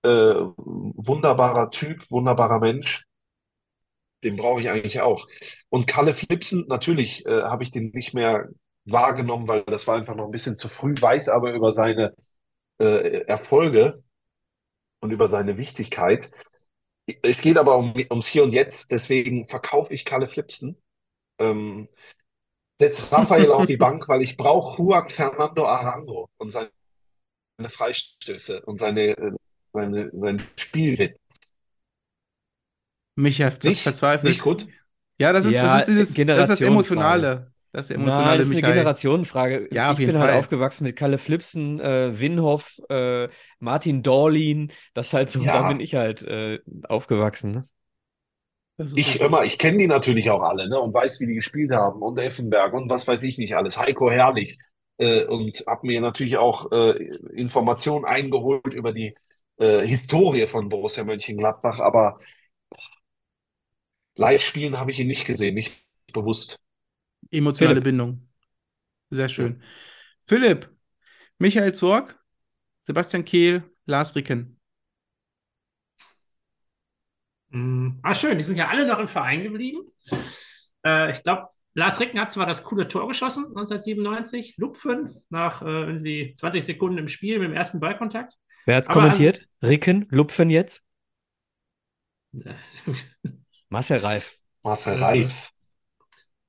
Äh, wunderbarer Typ, wunderbarer Mensch. Den brauche ich eigentlich auch. Und Kalle Flipsen, natürlich äh, habe ich den nicht mehr wahrgenommen, weil das war einfach noch ein bisschen zu früh, weiß aber über seine äh, Erfolge und über seine Wichtigkeit. Es geht aber um, ums Hier und Jetzt, deswegen verkaufe ich Kalle Flipsen. Ähm, Setz Raphael auf die Bank, weil ich brauche Juan Fernando Arango und seine Freistöße und seine, äh, seine, sein Spielwitz. Nicht? verzweifelt. Nicht gut? Ja, das ist, Ja, das ist dieses, das ist das. Emotionale. Das ist der Nein, emotionale das ist eine Michael. Generationenfrage. Ja, auf ich jeden bin Fall. halt aufgewachsen mit Kalle Flipsen, äh, Winhoff, äh, Martin Dorlin. Das ist halt so, Ja. da bin ich halt äh, aufgewachsen. Ne? Ich immer, ich kenne die natürlich auch alle, ne, und weiß, wie die gespielt haben und Effenberg und was weiß ich nicht alles. Heiko Herrlich äh, und habe mir natürlich auch äh, Informationen eingeholt über die äh, Historie von Borussia Mönchengladbach, aber live spielen habe ich ihn nicht gesehen, nicht bewusst. Emotionale Philipp. Bindung. Sehr schön. Philipp, Michael Zorg, Sebastian Kehl, Lars Ricken. Mm, Ah, schön, die sind ja alle noch im Verein geblieben. Äh, ich glaube, Lars Ricken hat zwar das coole Tor geschossen, 1997, Lupfen, nach äh, irgendwie 20 Sekunden im Spiel mit dem ersten Ballkontakt. Wer hat's Aber kommentiert? Ricken, Lupfen jetzt? Marcel Reif. Marcel Also, Reif.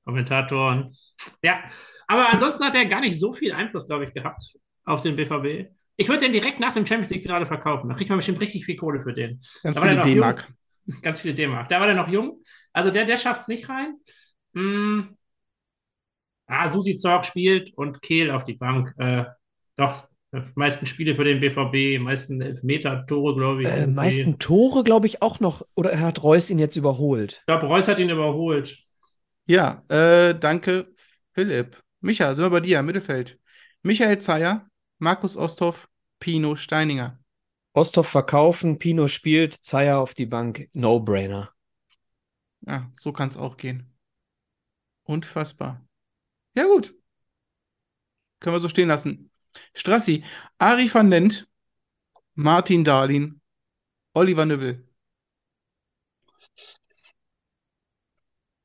Kommentatoren. Ja, aber ansonsten hat er gar nicht so viel Einfluss, glaube ich, gehabt auf den BVB. Ich würde den direkt nach dem Champions League-Finale verkaufen. Da kriegt man bestimmt richtig viel Kohle für den. Ganz Da viele. D-Mark. Ganz viele D-Mark. Da war der noch jung. Also der, der schafft es nicht rein. Mm. Ah, Susi Zorg spielt und Kehl auf die Bank. Äh, doch, äh, meisten Spiele für den BVB, meisten Elfmeter-Tore, glaube ich. Äh, meisten Tore, glaube ich, auch noch. Oder hat Reus ihn jetzt überholt? Ich glaube, Reus hat ihn überholt. Ja, äh, danke, Philipp. Micha, sind wir bei dir im Mittelfeld. Michael Zeyer, Markus Osthoff, Pino Steininger. Osthoff verkaufen, Pino spielt, Zeyer auf die Bank. No-brainer. Ja, so kann es auch gehen. Unfassbar. Ja, gut. Können wir so stehen lassen. Strassi, Ari van Lent, Martin Dahlin, Oliver Nübbel.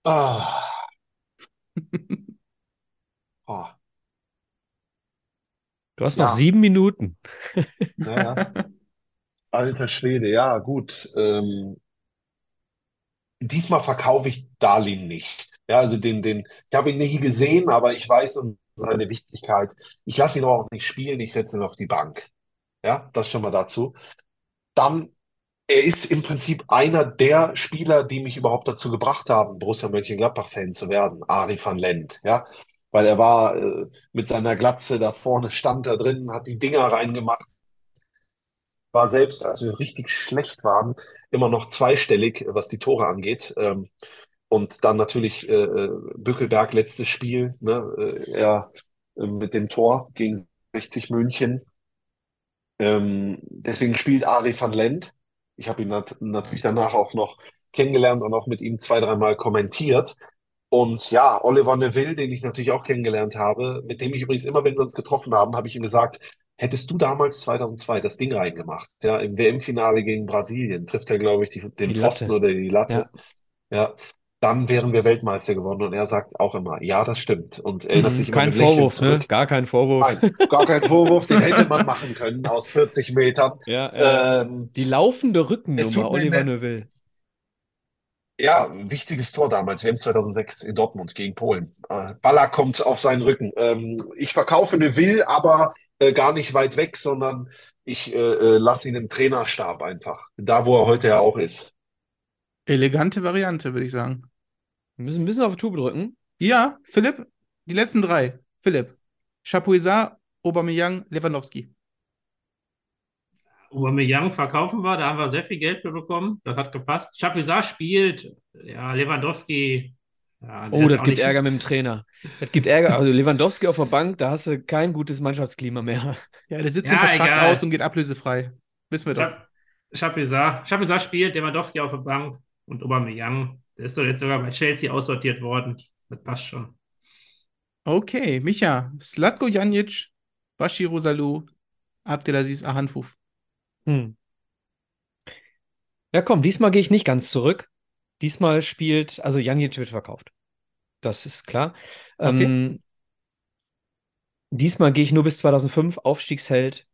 Ah. Oh, Du hast Ja. noch sieben Minuten. ja, ja. Alter Schwede, ja, gut. Ähm, diesmal verkaufe ich Darlin nicht. Ja, also den, den, ich habe ihn nie gesehen, aber ich weiß um seine Wichtigkeit. Ich lasse ihn auch nicht spielen, ich setze ihn auf die Bank. Ja, das schon mal dazu. Dann, er ist im Prinzip einer der Spieler, die mich überhaupt dazu gebracht haben, Borussia Mönchengladbach-Fan zu werden, Ari van Lent, ja. Weil er war äh, mit seiner Glatze da vorne, stand da drin, hat die Dinger reingemacht, war selbst, als wir richtig schlecht waren, immer noch zweistellig, was die Tore angeht. Ähm, und dann natürlich äh, äh, Bückelberg, letztes Spiel, ne, äh, er äh, mit dem Tor gegen 60 München. Ähm, deswegen spielt Ari van Lent. Ich habe ihn nat natürlich danach auch noch kennengelernt und auch mit ihm zwei, dreimal kommentiert. Und ja, Oliver Neville, den ich natürlich auch kennengelernt habe, mit dem ich übrigens immer, wenn wir uns getroffen haben, habe ich ihm gesagt, hättest du damals 2002 das Ding reingemacht, ja, im WM-Finale gegen Brasilien, trifft er, glaube ich, die, den Die Pfosten oder die Latte. Ja, dann wären wir Weltmeister geworden. Und er sagt auch immer, ja, das stimmt. Und erinnert sich immer Kein Vorwurf, ne? Gar kein Vorwurf. Nein, gar kein Vorwurf, den hätte man machen können aus 40 Metern. Ja, ja. Ähm, Die laufende Rückennummer, tut mir Oliver. Neuville. Ja, ein wichtiges Tor damals, WM 2006 in Dortmund gegen Polen. Äh, Baller kommt auf seinen Rücken. Ähm, ich verkaufe Neville, aber äh, gar nicht weit weg, sondern ich äh, äh, lasse ihn im Trainerstab einfach. Da, wo er heute ja auch ist. Elegante Variante, würde ich sagen. Wir müssen ein bisschen auf die Tube drücken. Ja, Philipp, die letzten drei. Philipp, Chapuisat, Aubameyang, Lewandowski. Aubameyang verkaufen wir, da haben wir sehr viel Geld für bekommen. Das hat gepasst. Chapuisat spielt, ja, Lewandowski. Ja, Oh, das gibt nicht- Ärger mit dem Trainer. Das gibt Ärger. Also Lewandowski auf der Bank, da hast du kein gutes Mannschaftsklima mehr. Ja, der sitzt Ja, den Vertrag egal. aus und geht ablösefrei. Wissen wir doch. Chap- Chapuisat. Chapuisat spielt, Lewandowski auf der Bank und Aubameyang. Der ist doch jetzt sogar bei Chelsea aussortiert worden. Das passt schon. Okay, Micha, Slatko Janic, Bashiru Salou, Abdelaziz Ahanfuf. Hm. Ja, komm, diesmal gehe ich nicht ganz zurück. Diesmal spielt, also Janic wird verkauft. Das ist klar. Okay. Ähm, diesmal gehe ich nur bis 2005, Aufstiegsheld.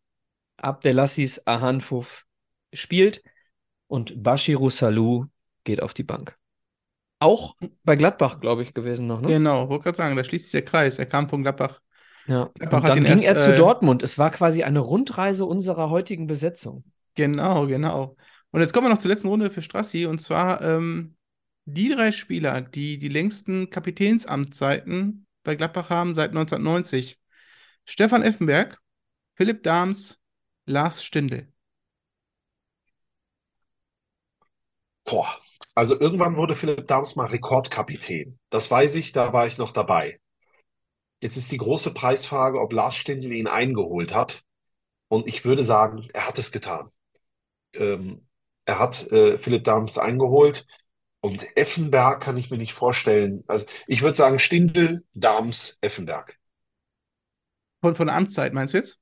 Abdelaziz Ahanfuf spielt und Bashiru Salou geht auf die Bank. Auch bei Gladbach, glaube ich, gewesen noch, ne? Genau, wollte gerade sagen, da schließt sich der Kreis. Er kam von Gladbach. Ja. Gladbach dann ging erst, er zu äh, Dortmund. Es war quasi eine Rundreise unserer heutigen Besetzung. Genau, genau. Und jetzt kommen wir noch zur letzten Runde für Strassi. Und zwar ähm, die drei Spieler, die die längsten Kapitänsamtszeiten bei Gladbach haben seit 1990. Stefan Effenberg, Philipp Dahms, Lars Stindl. Boah. Also irgendwann wurde Philipp Dahms mal Rekordkapitän. Das weiß ich, da war ich noch dabei. Jetzt ist die große Preisfrage, ob Lars Stindl ihn eingeholt hat. Und ich würde sagen, er hat es getan. Ähm, er hat äh, Philipp Dahms eingeholt. Und Effenberg kann ich mir nicht vorstellen. Also ich würde sagen Stindl, Dahms, Effenberg. Von, von der Amtszeit meinst du jetzt?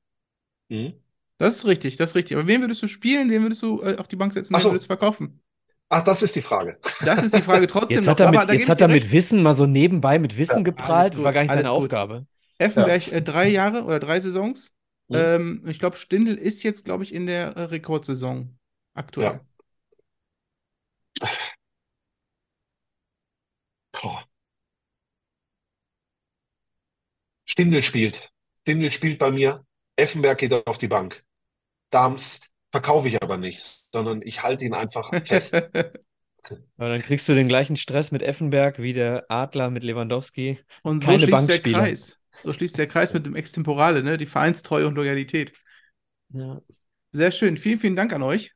Mhm. Das ist richtig, das ist richtig. Aber wen würdest du spielen, wen würdest du äh, auf die Bank setzen, wen so. würdest du verkaufen? Ach, das ist die Frage. Das ist die Frage trotzdem Jetzt noch. hat er mit, jetzt hat er mit. Wissen mal so nebenbei mit Wissen Ja, geprahlt. gut, war gar nicht seine gut. Aufgabe. Effenberg äh, drei Jahre oder drei Saisons. Mhm. Ähm, ich glaube, Stindl ist jetzt, glaube ich, in der äh, Rekordsaison aktuell. Ja. Boah. Stindl spielt. Stindl spielt bei mir. Effenberg geht auf die Bank. Dahms verkaufe ich aber nicht, sondern ich halte ihn einfach fest. Aber dann kriegst du den gleichen Stress mit Effenberg wie der Adler mit Lewandowski. Und so Keine schließt der. Kreis. So schließt der Kreis mit dem Extemporale, ne? Die Vereinstreue und Loyalität. Ja. Sehr schön. Vielen, vielen Dank an euch.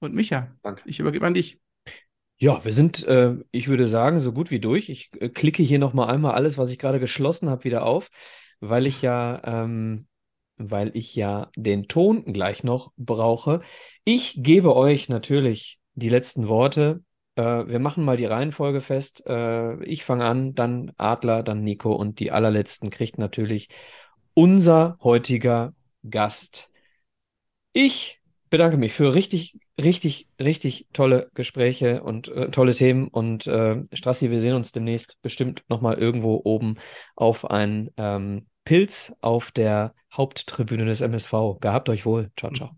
Und Micha, Danke. ich übergebe an dich. Ja, wir sind, äh, ich würde sagen, so gut wie durch. Ich äh, klicke hier nochmal einmal alles, was ich gerade geschlossen habe, wieder auf, weil ich ja, ähm, weil ich ja den Ton gleich noch brauche. Ich gebe euch natürlich die letzten Worte. Äh, wir machen mal die Reihenfolge fest. Äh, ich fange an, dann Adler, dann Nico und die allerletzten kriegt natürlich unser heutiger Gast. Ich bedanke mich für richtig, richtig, richtig tolle Gespräche und äh, tolle Themen. Und äh, Strassi, wir sehen uns demnächst bestimmt nochmal irgendwo oben auf ein ähm, Pilz auf der Haupttribüne des MSV. Gehabt euch wohl. Ciao, ciao.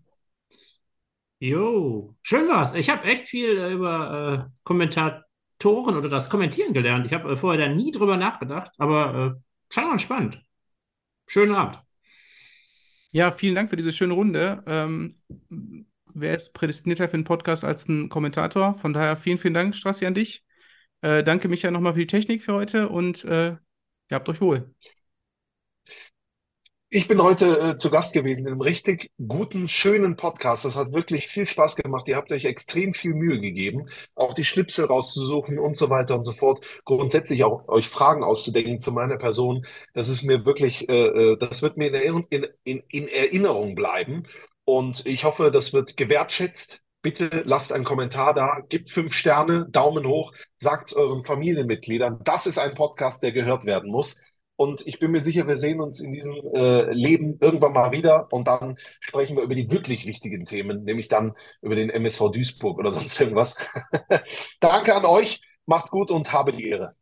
Jo, schön war's. Ich habe echt viel äh, über äh, Kommentatoren oder das Kommentieren gelernt. Ich habe äh, vorher da nie drüber nachgedacht, aber äh, klang ganz spannend. Schönen Abend. Ja, vielen Dank für diese schöne Runde. Ähm, wer ist prädestinierter für einen Podcast als ein Kommentator? Von daher vielen, vielen Dank, Strassi, an dich. Äh, danke, Micha, nochmal für die Technik für heute und äh, ihr habt euch wohl. Ich bin heute äh, zu Gast gewesen in einem richtig guten, schönen Podcast. Das hat wirklich viel Spaß gemacht. Ihr habt euch extrem viel Mühe gegeben, auch die Schnipsel rauszusuchen und so weiter und so fort. Grundsätzlich auch euch Fragen auszudenken zu meiner Person. Das ist mir wirklich, äh, äh, das wird mir in, Erinnerung- in, in, in Erinnerung bleiben. Und ich hoffe, das wird gewertschätzt. Bitte lasst einen Kommentar da, gebt fünf Sterne, Daumen hoch, sagt's euren Familienmitgliedern. Das ist ein Podcast, der gehört werden muss. Und ich bin mir sicher, wir sehen uns in diesem äh, Leben irgendwann mal wieder und dann sprechen wir über die wirklich wichtigen Themen, nämlich dann über den MSV Duisburg oder sonst irgendwas. Danke an euch, macht's gut und habe die Ehre.